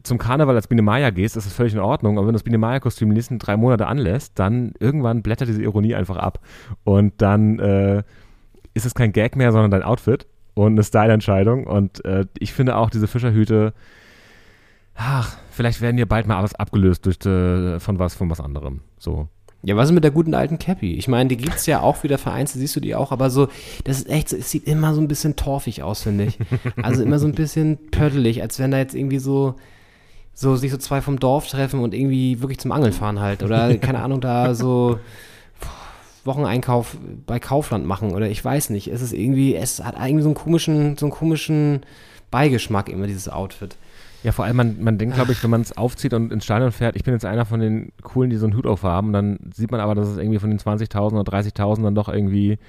zum Karneval als Biene Maya gehst, ist das völlig in Ordnung. Aber wenn du das Biene Maya-Kostüm die nächsten drei Monate anlässt, dann irgendwann blättert diese Ironie einfach ab. Und dann äh, ist es kein Gag mehr, sondern dein Outfit und eine Style-Entscheidung. Und äh, ich finde auch diese Fischerhüte, ach, vielleicht werden hier bald mal alles abgelöst durch äh, von was, von was anderem. So. Ja, was ist mit der guten alten Cappy? Ich meine, die gibt's ja auch wieder vereinzelt, siehst du die auch, aber so, das ist echt so, es sieht immer so ein bisschen torfig aus, finde ich. Also immer so ein bisschen pöttelig, als wenn da jetzt irgendwie so, so sich so zwei vom Dorf treffen und irgendwie wirklich zum Angeln fahren halt. Oder, keine Ahnung, da so Wocheneinkauf bei Kaufland machen oder ich weiß nicht. Es ist irgendwie, es hat irgendwie so einen komischen, so einen komischen Beigeschmack immer, dieses Outfit. Ja, vor allem, man, man denkt, glaube ich, wenn man es aufzieht und ins Stadion fährt, ich bin jetzt einer von den Coolen, die so einen Hut aufhaben, dann sieht man aber, dass es irgendwie von den 20.000 oder 30.000 dann doch irgendwie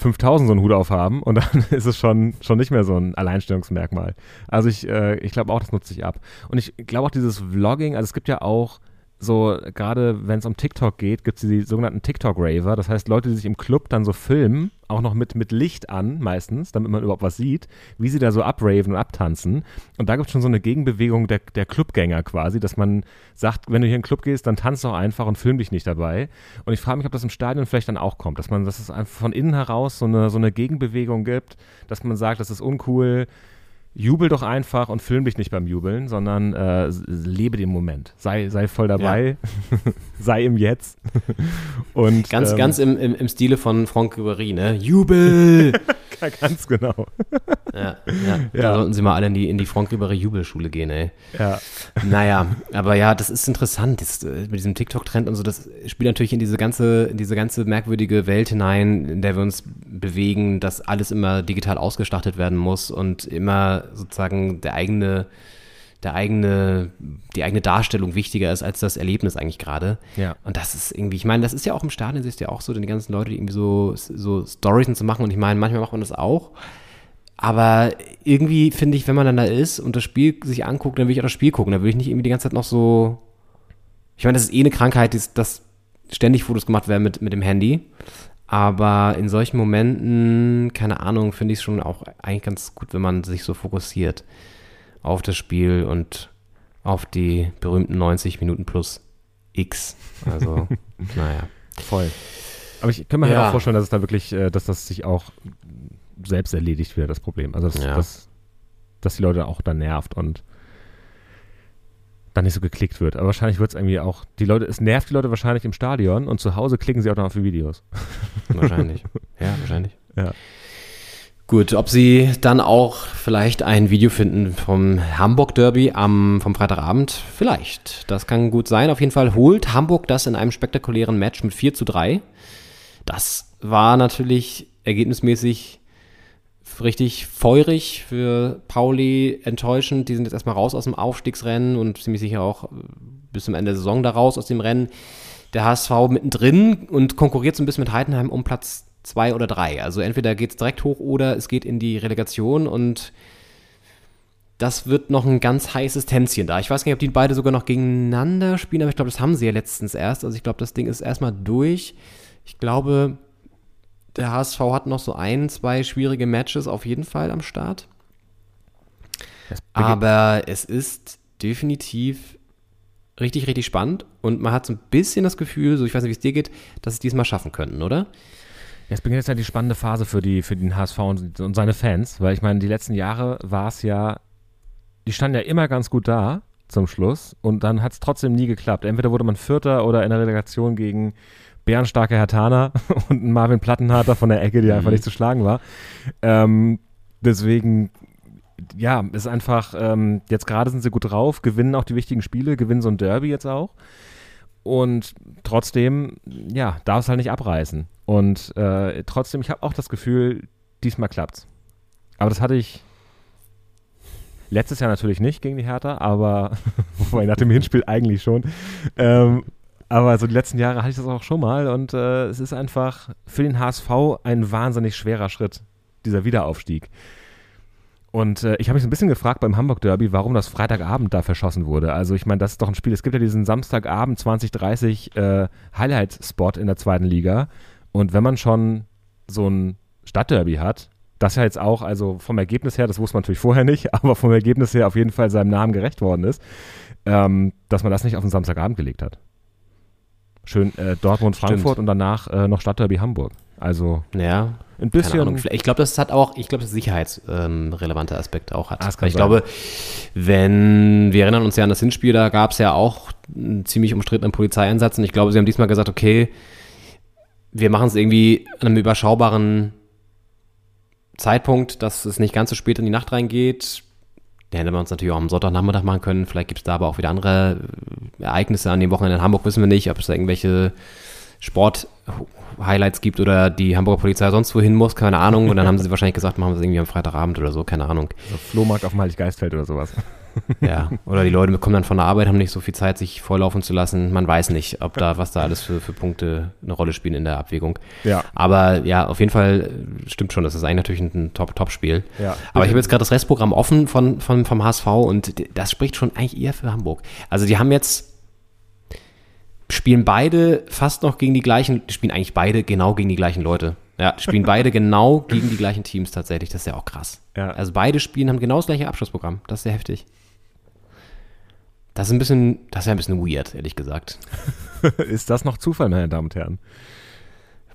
5.000 so einen Hut aufhaben und dann ist es schon, schon nicht mehr so ein Alleinstellungsmerkmal. Also ich, äh, ich glaube auch, das nutze ich ab. Und ich glaube auch dieses Vlogging, also es gibt ja auch so, gerade wenn es um TikTok geht, gibt es die sogenannten TikTok-Raver. Das heißt, Leute, die sich im Club dann so filmen, auch noch mit, mit Licht an meistens, damit man überhaupt was sieht, wie sie da so abraven und abtanzen. Und da gibt es schon so eine Gegenbewegung der, der Clubgänger quasi, dass man sagt, wenn du hier in den Club gehst, dann tanz doch einfach und film dich nicht dabei. Und ich frage mich, ob das im Stadion vielleicht dann auch kommt, dass man, dass es einfach von innen heraus so eine, so eine Gegenbewegung gibt, dass man sagt, das ist uncool, jubel doch einfach und film dich nicht beim Jubeln, sondern äh, lebe den Moment. Sei, sei voll dabei, sei im Jetzt. und, Ganz, ähm, ganz im, im, im Stile von Franck Ribéry, ne? Jubel! ganz genau. Ja, ja. Da Ja. sollten sie mal alle in die, in die Franck Ribéry Jubelschule gehen, ey. Ja. Naja, aber ja, das ist interessant, das, äh, mit diesem TikTok-Trend und so, das spielt natürlich in diese ganze, in diese ganze merkwürdige Welt hinein, in der wir uns bewegen, dass alles immer digital ausgestattet werden muss und immer sozusagen der eigene, der eigene, die eigene Darstellung wichtiger ist als das Erlebnis eigentlich gerade. Ja. Und das ist irgendwie, ich meine, das ist ja auch im Stadion, siehst du ja auch so, denn die ganzen Leute, die irgendwie so, so Stories so machen und ich meine, manchmal macht man das auch. Aber irgendwie finde ich, wenn man dann da ist und das Spiel sich anguckt, dann will ich auch das Spiel gucken. Da will ich nicht irgendwie die ganze Zeit noch so. Ich meine, das ist eh eine Krankheit, dass, ständig Fotos gemacht werden mit, mit dem Handy. Aber in solchen Momenten, keine Ahnung, finde ich es schon auch eigentlich ganz gut, wenn man sich so fokussiert auf das Spiel und auf die berühmten 90 Minuten plus X. Also, naja. Voll. Aber ich kann mir halt Ja. auch vorstellen, dass es da wirklich, äh, dass das sich auch selbst erledigt wird, das Problem. Also, dass, Ja. dass, dass die Leute auch dann nervt und dann nicht so geklickt wird. Aber wahrscheinlich wird es irgendwie auch, die Leute, es nervt die Leute wahrscheinlich im Stadion und zu Hause klicken sie auch noch auf die Videos. Wahrscheinlich. Ja, wahrscheinlich. Ja. Gut, ob sie dann auch vielleicht ein Video finden vom Hamburg Derby am, vom Freitagabend? Vielleicht. Das kann gut sein. Auf jeden Fall holt Hamburg das in einem spektakulären Match mit 4 zu 3. Das war natürlich ergebnismäßig richtig feurig für Pauli, enttäuschend. Die sind jetzt erstmal raus aus dem Aufstiegsrennen und ziemlich sicher auch äh, bis zum Ende der Saison da raus aus dem Rennen. Der HSV mittendrin und konkurriert so ein bisschen mit Heidenheim um Platz zwei oder drei. Also entweder geht es direkt hoch oder es geht in die Relegation und das wird noch ein ganz heißes Tänzchen da. Ich weiß nicht, ob die beide sogar noch gegeneinander spielen, aber ich glaube, das haben sie ja letztens erst. Also ich glaube, das Ding ist erstmal durch. Ich glaube, der HSV hat noch so ein, zwei schwierige Matches auf jeden Fall am Start. Aber es ist definitiv richtig, richtig spannend und man hat so ein bisschen das Gefühl, so ich weiß nicht, wie es dir geht, dass sie es diesmal schaffen könnten, oder? Jetzt beginnt jetzt ja die spannende Phase für, die, für den HSV und, und seine Fans, weil ich meine, die letzten Jahre war es ja, die standen ja immer ganz gut da zum Schluss und dann hat es trotzdem nie geklappt. Entweder wurde man Vierter oder in der Relegation gegen bärenstarke Hertaner und einen Marvin Plattenharter von der Ecke, die einfach nicht zu schlagen war. Ähm, deswegen ja, ist einfach, ähm, jetzt gerade sind sie gut drauf, gewinnen auch die wichtigen Spiele, gewinnen so ein Derby jetzt auch. Und trotzdem, ja, darf es halt nicht abreißen. Und äh, trotzdem, ich habe auch das Gefühl, diesmal klappt's. Aber das hatte ich letztes Jahr natürlich nicht gegen die Hertha, aber wobei nach dem Hinspiel eigentlich schon. Ähm, aber so die letzten Jahre hatte ich das auch schon mal und äh, es ist einfach für den HSV ein wahnsinnig schwerer Schritt, dieser Wiederaufstieg. Und äh, ich habe mich so ein bisschen gefragt beim Hamburg Derby, warum das Freitagabend da verschossen wurde. Also ich meine, das ist doch ein Spiel. Es gibt ja diesen Samstagabend 2030 äh, Highlight-Spot in der zweiten Liga. Und wenn man schon so ein Stadtderby hat, das ja jetzt auch, also vom Ergebnis her, das wusste man natürlich vorher nicht, aber vom Ergebnis her auf jeden Fall seinem Namen gerecht worden ist, ähm, dass man das nicht auf den Samstagabend gelegt hat. Schön äh, Dortmund, Frankfurt Stimmt. und danach äh, noch Stadtderby Hamburg. Also Ja. ein bisschen. Ich glaube, das hat auch, ich glaube, das sicherheitsrelevante Aspekte auch hat. Ah, ich sein. glaube, wenn, wir erinnern uns ja an das Hinspiel, da gab es ja auch einen ziemlich umstrittenen Polizeieinsatz und ich glaube, sie haben diesmal gesagt, okay, wir machen es irgendwie an einem überschaubaren Zeitpunkt, dass es nicht ganz so spät in die Nacht reingeht. Den hätten wir uns natürlich auch am Sonntagnachmittag machen können. Vielleicht gibt es da aber auch wieder andere äh, Ereignisse an dem Wochenende in Hamburg, wissen wir nicht, ob es da irgendwelche Sport-Highlights gibt oder die Hamburger Polizei sonst wohin muss, keine Ahnung. Und dann haben sie wahrscheinlich gesagt, machen wir es irgendwie am Freitagabend oder so, keine Ahnung. so Flohmarkt auf dem Heiliggeistfeld oder sowas. Ja. Oder die Leute kommen dann von der Arbeit, haben nicht so viel Zeit, sich volllaufen zu lassen. Man weiß nicht, ob da, was da alles für, für Punkte eine Rolle spielen in der Abwägung. Ja. Aber ja, auf jeden Fall stimmt schon, das ist eigentlich natürlich ein Top-Top-Spiel. Ja. Aber ich habe jetzt gerade das Restprogramm offen von, von, vom HSV und das spricht schon eigentlich eher für Hamburg. Also die haben jetzt spielen beide fast noch gegen die gleichen, spielen eigentlich beide genau gegen die gleichen Leute. Ja, spielen beide genau gegen die gleichen Teams tatsächlich. Das ist ja auch krass. Ja. Also beide spielen, haben genau das gleiche Abschlussprogramm. Das ist sehr heftig. Das ist ein bisschen, das ist ja ein bisschen weird, ehrlich gesagt. ist das noch Zufall, meine Damen und Herren?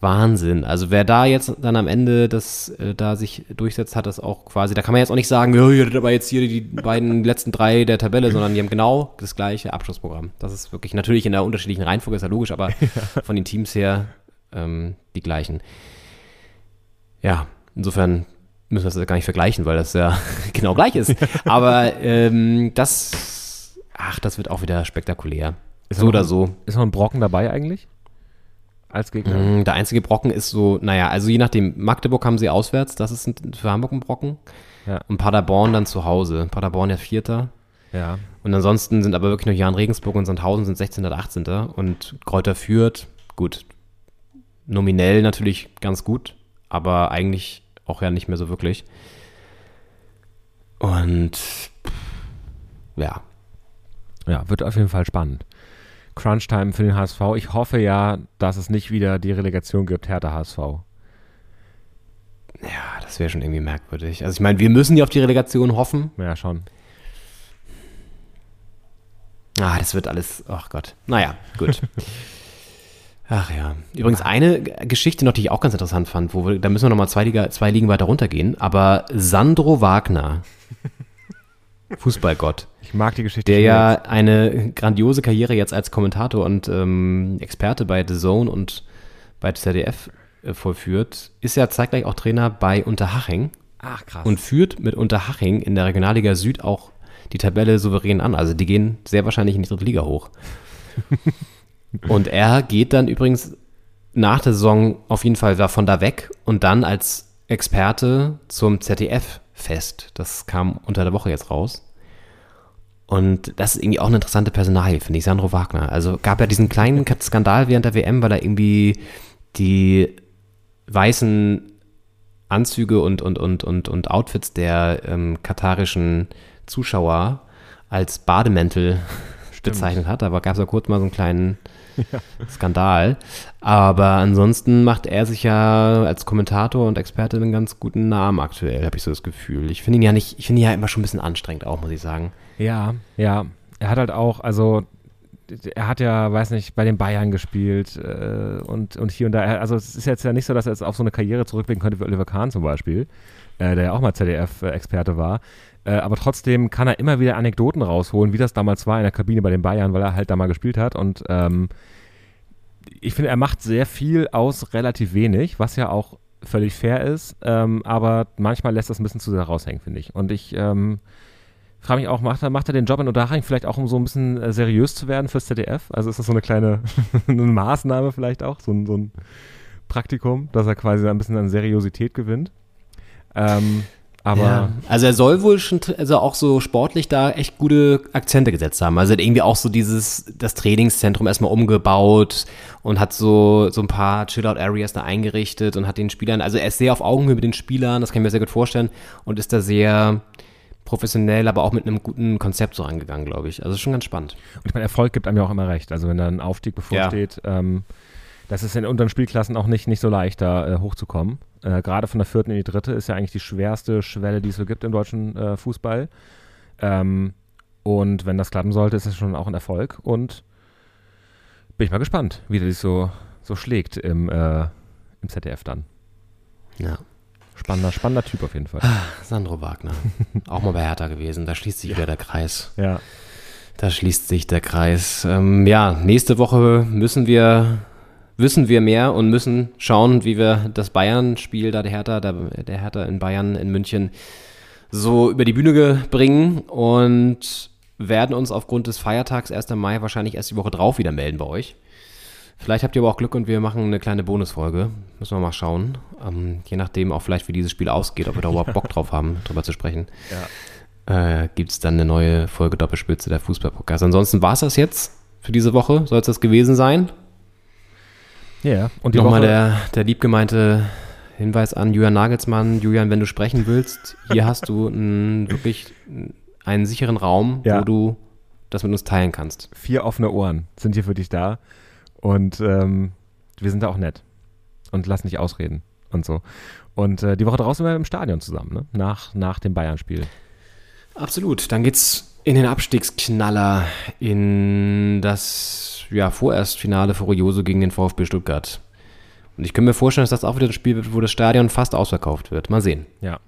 Wahnsinn. Also wer da jetzt dann am Ende das äh, da sich durchsetzt, hat das auch quasi, da kann man jetzt auch nicht sagen, ja, ihr hattet aber jetzt hier die beiden letzten drei der Tabelle, sondern die haben genau das gleiche Abschlussprogramm. Das ist wirklich natürlich in der unterschiedlichen Reihenfolge, ist ja logisch, aber von den Teams her ähm, die gleichen. Ja, insofern müssen wir das gar nicht vergleichen, weil das ja genau gleich ist. Aber ähm, das, ach, das wird auch wieder spektakulär. Ist so noch oder ein- so. Ist noch ein Brocken dabei eigentlich? Als Gegner? Mm, Der einzige Brocken ist so, naja, also je nachdem, Magdeburg haben sie auswärts, das ist ein, für Hamburg ein Brocken. Ja. Und Paderborn dann zu Hause. Paderborn ja Vierter. Ja. Und ansonsten sind aber wirklich nur Jan Regensburg und Sandhausen sind 16. und 18. Und Kräuter führt, gut, nominell natürlich ganz gut, aber eigentlich auch ja nicht mehr so wirklich. Und ja, Ja, wird auf jeden Fall spannend. Crunch-Time für den HSV. Ich hoffe ja, dass es nicht wieder die Relegation gibt, Hertha HSV. ja, das wäre schon irgendwie merkwürdig. Also ich meine, wir müssen ja auf die Relegation hoffen. Ja, schon. Ah, das wird alles, ach Gott. Naja, gut. Ach ja. Übrigens eine Geschichte noch, die ich auch ganz interessant fand, wo wir, da müssen wir nochmal zwei, Liga, zwei Ligen weiter runtergehen, aber Sandro Wagner, Fußballgott, Ich mag die Geschichte. der ja jetzt. eine grandiose Karriere jetzt als Kommentator und ähm, Experte bei The Zone und bei ZDF äh, vollführt, ist ja zeitgleich auch Trainer bei Unterhaching Ach, krass. und führt mit Unterhaching in der Regionalliga Süd auch die Tabelle souverän an. Also die gehen sehr wahrscheinlich in die dritte Liga hoch. und er geht dann übrigens nach der Saison auf jeden Fall davon da weg und dann als Experte zum ZDF fest. Das kam unter der Woche jetzt raus. Und das ist irgendwie auch eine interessante Personalie, finde ich, Sandro Wagner. Also gab ja diesen kleinen Skandal während der WM, weil er irgendwie die weißen Anzüge und, und, und, und, und Outfits der ähm, katarischen Zuschauer als Bademäntel bezeichnet hat. Da gab es ja kurz mal so einen kleinen Skandal. Aber ansonsten macht er sich ja als Kommentator und Experte einen ganz guten Namen aktuell, habe ich so das Gefühl. Ich finde ihn ja nicht, ich finde ihn ja immer schon ein bisschen anstrengend auch, muss ich sagen. Ja, ja. Er hat halt auch, also er hat ja, weiß nicht, bei den Bayern gespielt äh, und, und hier und da. Also es ist jetzt ja nicht so, dass er jetzt auf so eine Karriere zurückblicken könnte wie Oliver Kahn zum Beispiel, äh, der ja auch mal ZDF-Experte war. Äh, aber trotzdem kann er immer wieder Anekdoten rausholen, wie das damals war in der Kabine bei den Bayern, weil er halt da mal gespielt hat. Und ähm, ich finde, er macht sehr viel aus relativ wenig, was ja auch völlig fair ist. Ähm, aber manchmal lässt das ein bisschen zu sehr raushängen, finde ich. Und ich ähm, frage mich auch, macht er, macht er den Job in Unterhaching vielleicht auch, um so ein bisschen äh, seriös zu werden fürs ZDF? Also ist das so eine kleine eine Maßnahme vielleicht auch, so ein, so ein Praktikum, dass er quasi ein bisschen an Seriosität gewinnt? Ähm, aber ja. Also er soll wohl schon, also auch so sportlich da echt gute Akzente gesetzt haben. Also er hat irgendwie auch so dieses, das Trainingszentrum erstmal umgebaut und hat so, so ein paar Chill-Out-Areas da eingerichtet und hat den Spielern, also er ist sehr auf Augenhöhe mit den Spielern, das kann ich mir sehr gut vorstellen und ist da sehr professionell, aber auch mit einem guten Konzept so rangegangen, glaube ich. Also schon ganz spannend. Und ich meine, Erfolg gibt einem ja auch immer recht. Also wenn da ein Aufstieg bevorsteht, ja. ähm, das ist in unteren Spielklassen auch nicht, nicht so leicht, da äh, hochzukommen. Äh, Gerade von der vierten in die dritte ist ja eigentlich die schwerste Schwelle, die es so gibt im deutschen äh, Fußball. Ähm, und wenn das klappen sollte, ist das schon auch ein Erfolg. Und bin ich mal gespannt, wie das sich so, so schlägt im, äh, im ZDF dann. Ja. Spannender, spannender Typ auf jeden Fall. Ah, Sandro Wagner. Auch mal bei Hertha gewesen. Da schließt sich ja. wieder der Kreis. Ja. Da schließt sich der Kreis. Ähm, ja, nächste Woche müssen wir, wissen wir mehr und müssen schauen, wie wir das Bayern-Spiel da der Hertha, der, der Hertha in Bayern, in München so über die Bühne bringen und werden uns aufgrund des Feiertags 1. Mai wahrscheinlich erst die Woche drauf wieder melden bei euch. Vielleicht habt ihr aber auch Glück und wir machen eine kleine Bonusfolge. Müssen wir mal schauen. Ähm, je nachdem auch vielleicht, wie dieses Spiel ausgeht, ob wir da überhaupt Bock drauf haben, drüber zu sprechen. Ja. Äh, Gibt es dann eine neue Folge Doppelspitze der Fußball-Podcast. Ansonsten war es das jetzt für diese Woche. Soll es das gewesen sein? Ja, und nochmal der, der liebgemeinte Hinweis an Julian Nagelsmann. Julian, wenn du sprechen willst, hier hast du einen, wirklich einen sicheren Raum, ja. wo du das mit uns teilen kannst. Vier offene Ohren sind hier für dich da. Und ähm, wir sind da auch nett und lassen nicht ausreden und so. Und äh, die Woche draußen sind wir im Stadion zusammen, ne? nach, nach dem Bayern-Spiel. Absolut. Dann geht's in den Abstiegsknaller, in das ja, Vorerstfinale Furioso gegen den VfB Stuttgart. Und ich kann mir vorstellen, dass das auch wieder ein Spiel wird, wo das Stadion fast ausverkauft wird. Mal sehen. Ja.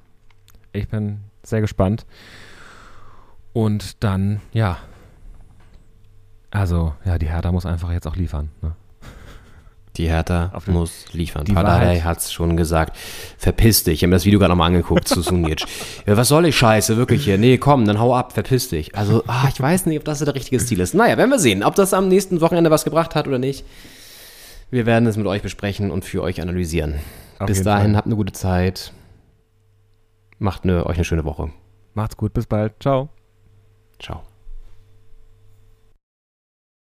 Ich bin sehr gespannt. Und dann, ja, also, ja, die Hertha muss einfach jetzt auch liefern. Ne? Die Hertha muss liefern. Pardadei hat es schon gesagt. Verpiss dich. Ich habe mir das Video gerade nochmal angeguckt zu Sunic. ja, was soll ich Scheiße, wirklich hier? Nee, komm, dann hau ab, verpiss dich. Also, ah, ich weiß nicht, ob das der richtige Stil ist. Naja, werden wir sehen, ob das am nächsten Wochenende was gebracht hat oder nicht. Wir werden es mit euch besprechen und für euch analysieren. Auf bis dahin, Fall. habt eine gute Zeit. Macht eine, euch eine schöne Woche. Macht's gut, bis bald. Ciao. Ciao.